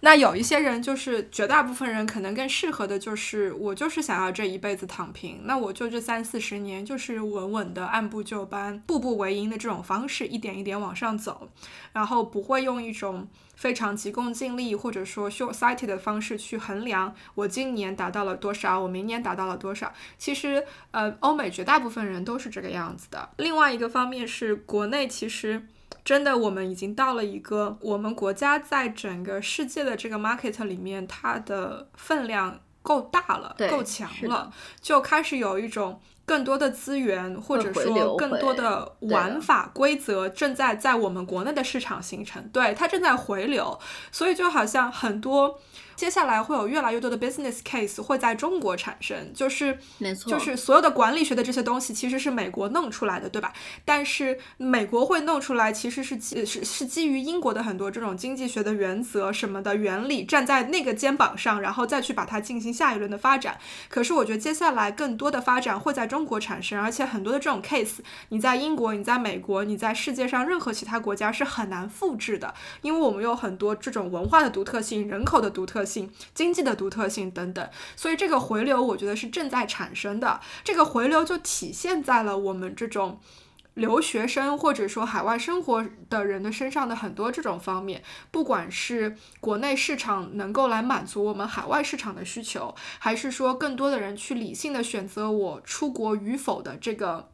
那有一些人，就是绝大部分人可能更适合的，就是我就是想要这一辈子躺平，那我就这三四十年，就是稳稳的按部就班、步步为营的这种方式，一点一点往上走，然后不会用一种非常急功近利或者说 short sighted 的方式去衡量我今年达到了多少，我明年达到了多少。其实，呃，欧美绝大部分人都是这个样子的。另外一个方面是，国内其实。真的，我们已经到了一个我们国家在整个世界的这个 market 里面，它的分量够大了，够强了，就开始有一种更多的资源，或者说更多的玩法规则正在在我们国内的市场形成，对它正在回流，所以就好像很多。接下来会有越来越多的 business case 会在中国产生，就是没错，就是所有的管理学的这些东西其实是美国弄出来的，对吧？但是美国会弄出来，其实是基是是基于英国的很多这种经济学的原则什么的原理，站在那个肩膀上，然后再去把它进行下一轮的发展。可是我觉得接下来更多的发展会在中国产生，而且很多的这种 case，你在英国、你在美国、你在世界上任何其他国家是很难复制的，因为我们有很多这种文化的独特性、人口的独特性、性经济的独特性等等，所以这个回流我觉得是正在产生的。这个回流就体现在了我们这种。留学生或者说海外生活的人的身上的很多这种方面，不管是国内市场能够来满足我们海外市场的需求，还是说更多的人去理性的选择我出国与否的这个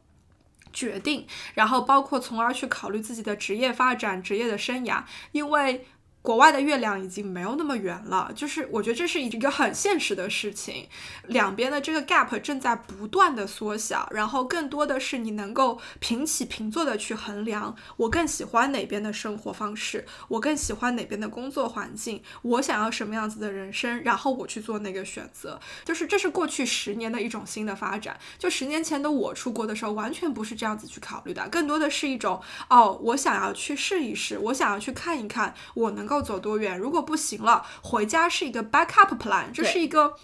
决定，然后包括从而去考虑自己的职业发展、职业的生涯，因为。国外的月亮已经没有那么圆了，就是我觉得这是一个很现实的事情，两边的这个 gap 正在不断的缩小，然后更多的是你能够平起平坐的去衡量，我更喜欢哪边的生活方式，我更喜欢哪边的工作环境，我想要什么样子的人生，然后我去做那个选择，就是这是过去十年的一种新的发展，就十年前的我出国的时候完全不是这样子去考虑的，更多的是一种哦，我想要去试一试，我想要去看一看，我能够。要走多远？如果不行了，回家是一个 backup plan，这是一个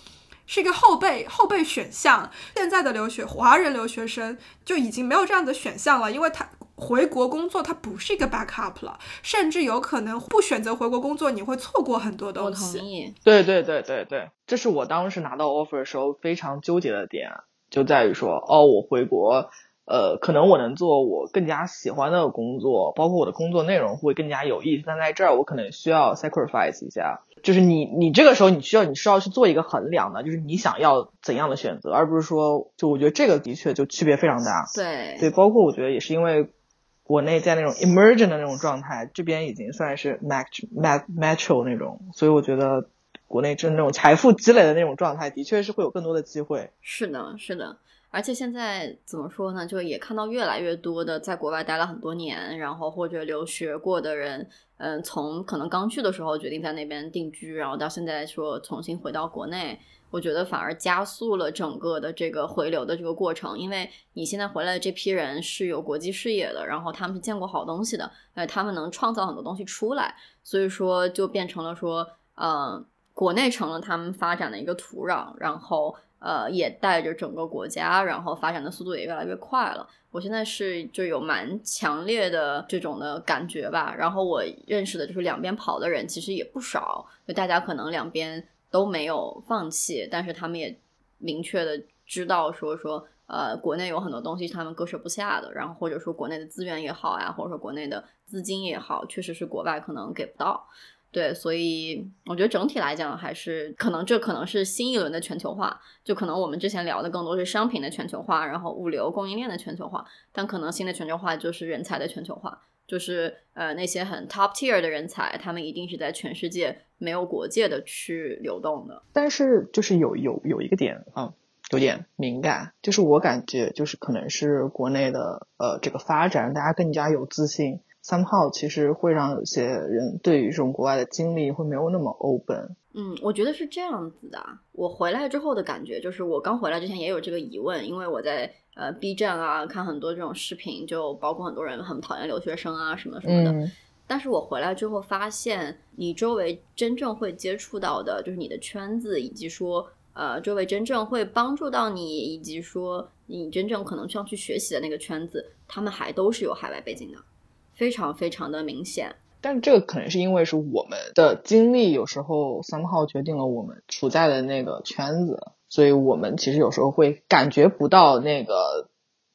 是一个后备后备选项。现在的留学华人留学生就已经没有这样的选项了，因为他回国工作，他不是一个 backup 了，甚至有可能不选择回国工作，你会错过很多东西。我同意。对对对对对，这是我当时拿到 offer 的时候非常纠结的点，就在于说，哦，我回国。呃，可能我能做我更加喜欢的工作，包括我的工作内容会更加有意思。但在这儿，我可能需要 sacrifice 一下，就是你，你这个时候你需要，你需要去做一个衡量的，就是你想要怎样的选择，而不是说，就我觉得这个的确就区别非常大。对对，包括我觉得也是因为国内在那种 emergent 的那种状态，这边已经算是 match mat metro 那种，所以我觉得国内正那种财富积累的那种状态，的确是会有更多的机会。是的，是的。而且现在怎么说呢？就也看到越来越多的在国外待了很多年，然后或者留学过的人，嗯，从可能刚去的时候决定在那边定居，然后到现在说重新回到国内，我觉得反而加速了整个的这个回流的这个过程。因为你现在回来的这批人是有国际视野的，然后他们是见过好东西的，哎，他们能创造很多东西出来，所以说就变成了说，嗯，国内成了他们发展的一个土壤，然后。呃，也带着整个国家，然后发展的速度也越来越快了。我现在是就有蛮强烈的这种的感觉吧。然后我认识的就是两边跑的人其实也不少，就大家可能两边都没有放弃，但是他们也明确的知道说说，呃，国内有很多东西他们割舍不下的，然后或者说国内的资源也好呀，或者说国内的资金也好，确实是国外可能给不到。对，所以我觉得整体来讲，还是可能这可能是新一轮的全球化。就可能我们之前聊的更多是商品的全球化，然后物流供应链的全球化，但可能新的全球化就是人才的全球化，就是呃那些很 top tier 的人才，他们一定是在全世界没有国界的去流动的。但是就是有有有一个点啊，有点敏感，就是我感觉就是可能是国内的呃这个发展，大家更加有自信。三号其实会让有些人对于这种国外的经历会没有那么 open。嗯，我觉得是这样子的。我回来之后的感觉就是，我刚回来之前也有这个疑问，因为我在呃 B 站啊看很多这种视频，就包括很多人很讨厌留学生啊什么什么的。但是我回来之后发现，你周围真正会接触到的，就是你的圈子，以及说呃周围真正会帮助到你，以及说你真正可能需要去学习的那个圈子，他们还都是有海外背景的。非常非常的明显，但这个可能是因为是我们的经历，有时候 somehow 决定了我们处在的那个圈子，所以我们其实有时候会感觉不到那个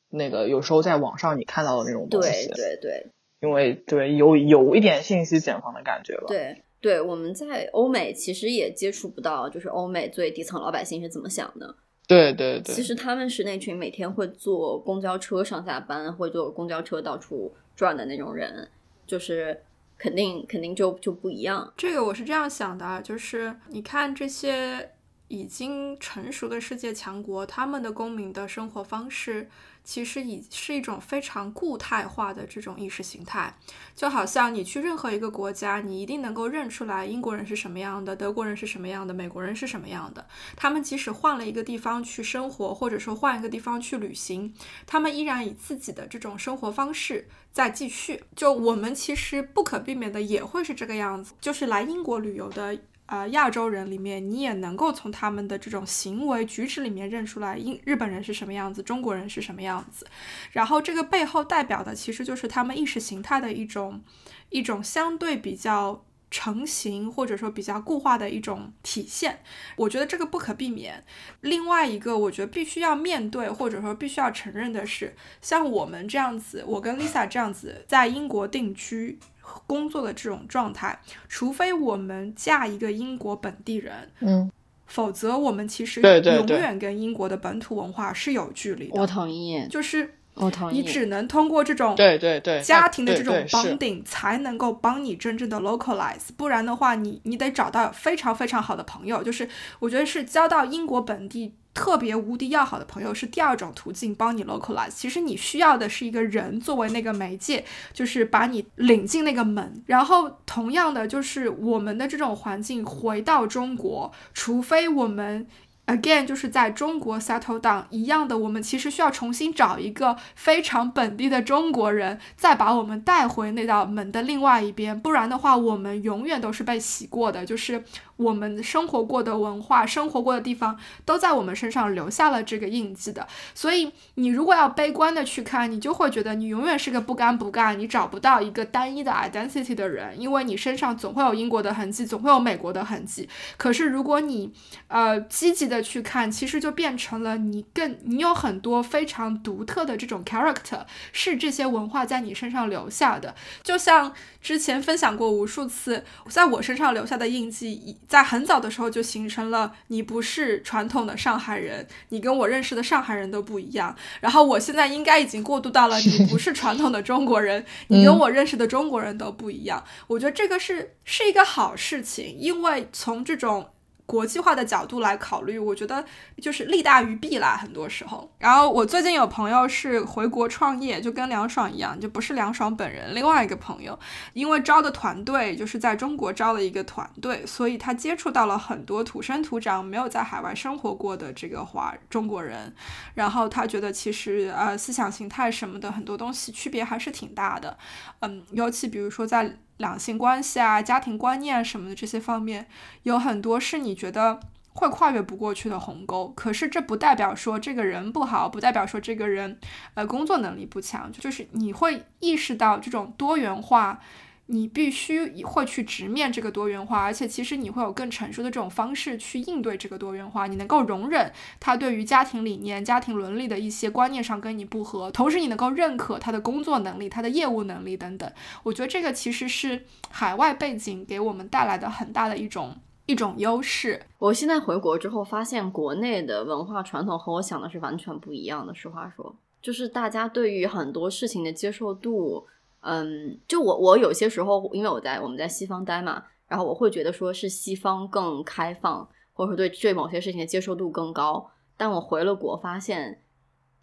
那个有时候在网上你看到的那种东西，对对对，因为对有有一点信息茧房的感觉吧。对对，我们在欧美其实也接触不到，就是欧美最底层老百姓是怎么想的。对对对，其实他们是那群每天会坐公交车上下班，会坐公交车到处。赚的那种人，就是肯定肯定就就不一样。这个我是这样想的，就是你看这些已经成熟的世界强国，他们的公民的生活方式其实已是一种非常固态化的这种意识形态。就好像你去任何一个国家，你一定能够认出来英国人是什么样的，德国人是什么样的，美国人是什么样的。他们即使换了一个地方去生活，或者说换一个地方去旅行，他们依然以自己的这种生活方式在继续。就我们其实不可避免的也会是这个样子，就是来英国旅游的。呃，亚洲人里面，你也能够从他们的这种行为举止里面认出来，英日本人是什么样子，中国人是什么样子。然后这个背后代表的，其实就是他们意识形态的一种一种相对比较成型，或者说比较固化的一种体现。我觉得这个不可避免。另外一个，我觉得必须要面对，或者说必须要承认的是，像我们这样子，我跟 Lisa 这样子在英国定居。工作的这种状态，除非我们嫁一个英国本地人，嗯，否则我们其实永远跟英国的本土文化是有距离的。我同意，就是我同意，你只能通过这种对对对家庭的这种对对是 bonding 才能够帮你真正的 localize，不然的话，你你得找到非常非常好的朋友。就是我觉得是交到英国本地。特别无敌要好的朋友是第二种途径，帮你 localize。其实你需要的是一个人作为那个媒介，就是把你领进那个门。然后同样的，就是我们的这种环境回到中国，除非我们。Again，就是在中国 settle down 一样的，我们其实需要重新找一个非常本地的中国人，再把我们带回那道门的另外一边，不然的话，我们永远都是被洗过的，就是我们生活过的文化、生活过的地方都在我们身上留下了这个印记的。所以，你如果要悲观的去看，你就会觉得你永远是个不干不干，你找不到一个单一的 identity 的人，因为你身上总会有英国的痕迹，总会有美国的痕迹。可是，如果你呃积极的。去看，其实就变成了你更你有很多非常独特的这种 character，是这些文化在你身上留下的。就像之前分享过无数次，在我身上留下的印记，在很早的时候就形成了。你不是传统的上海人，你跟我认识的上海人都不一样。然后我现在应该已经过渡到了，你不是传统的中国人，你跟我认识的中国人都不一样。我觉得这个是是一个好事情，因为从这种。国际化的角度来考虑，我觉得就是利大于弊啦，很多时候。然后我最近有朋友是回国创业，就跟梁爽一样，就不是梁爽本人，另外一个朋友，因为招的团队就是在中国招了一个团队，所以他接触到了很多土生土长、没有在海外生活过的这个华中国人。然后他觉得其实呃思想形态什么的很多东西区别还是挺大的，嗯，尤其比如说在。两性关系啊，家庭观念什么的这些方面，有很多是你觉得会跨越不过去的鸿沟。可是这不代表说这个人不好，不代表说这个人呃工作能力不强，就是你会意识到这种多元化。你必须会去直面这个多元化，而且其实你会有更成熟的这种方式去应对这个多元化。你能够容忍他对于家庭理念、家庭伦理的一些观念上跟你不合，同时你能够认可他的工作能力、他的业务能力等等。我觉得这个其实是海外背景给我们带来的很大的一种一种优势。我现在回国之后，发现国内的文化传统和我想的是完全不一样的。实话说，就是大家对于很多事情的接受度。嗯，就我我有些时候，因为我在我们在西方待嘛，然后我会觉得说是西方更开放，或者说对对某些事情的接受度更高。但我回了国，发现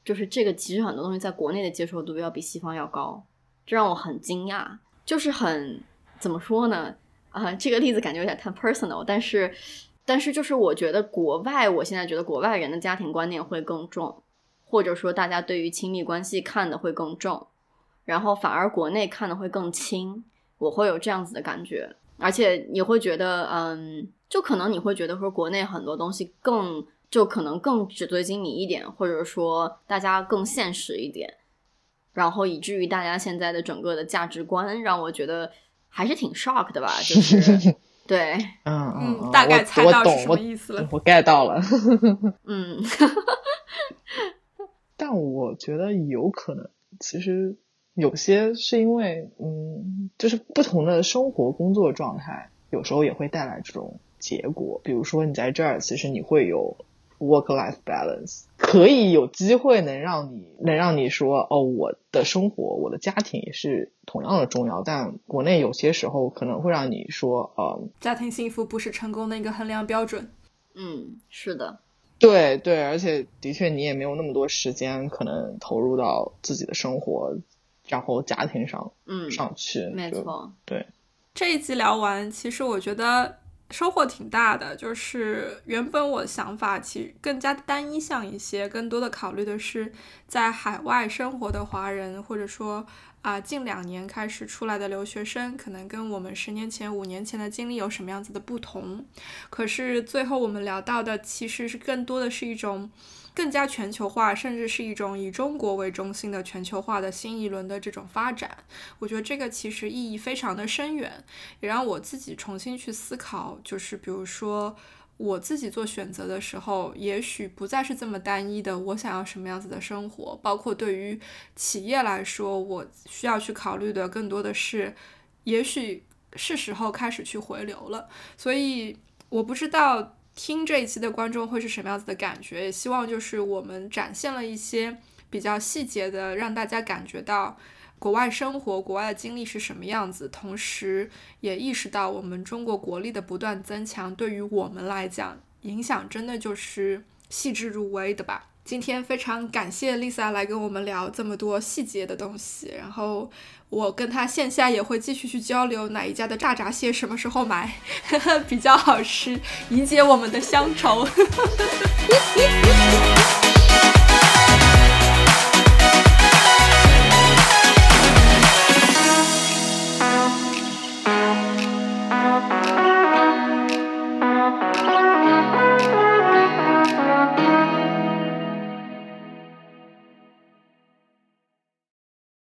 就是这个其实很多东西在国内的接受度要比西方要高，这让我很惊讶。就是很怎么说呢？啊，这个例子感觉有点太 personal，但是但是就是我觉得国外，我现在觉得国外人的家庭观念会更重，或者说大家对于亲密关系看的会更重。然后反而国内看的会更轻，我会有这样子的感觉，而且你会觉得，嗯，就可能你会觉得说国内很多东西更就可能更纸醉金迷一点，或者说大家更现实一点，然后以至于大家现在的整个的价值观让我觉得还是挺 shock 的吧，就 是对，嗯嗯，大概猜到是什么意思了，我 get 到了，嗯，但我觉得有可能，其实。有些是因为，嗯，就是不同的生活工作状态，有时候也会带来这种结果。比如说，你在这儿，其实你会有 work-life balance，可以有机会能让你能让你说，哦，我的生活，我的家庭也是同样的重要。但国内有些时候可能会让你说，呃，家庭幸福不是成功的一个衡量标准。嗯，是的，对对，而且的确你也没有那么多时间，可能投入到自己的生活，然后家庭上，嗯，上去，没错，对。这一集聊完，其实我觉得。收获挺大的，就是原本我的想法其实更加单一向一些，更多的考虑的是在海外生活的华人，或者说啊近两年开始出来的留学生，可能跟我们十年前、五年前的经历有什么样子的不同。可是最后我们聊到的，其实是更多的是一种。更加全球化，甚至是一种以中国为中心的全球化的新一轮的这种发展，我觉得这个其实意义非常的深远，也让我自己重新去思考，就是比如说我自己做选择的时候，也许不再是这么单一的，我想要什么样子的生活，包括对于企业来说，我需要去考虑的更多的是，也许是时候开始去回流了，所以我不知道。听这一期的观众会是什么样子的感觉？也希望就是我们展现了一些比较细节的，让大家感觉到国外生活、国外的经历是什么样子，同时也意识到我们中国国力的不断增强，对于我们来讲影响真的就是细致入微的吧。今天非常感谢 Lisa 来跟我们聊这么多细节的东西，然后我跟他线下也会继续去交流哪一家的炸闸蟹什么时候买 比较好吃，以解我们的乡愁。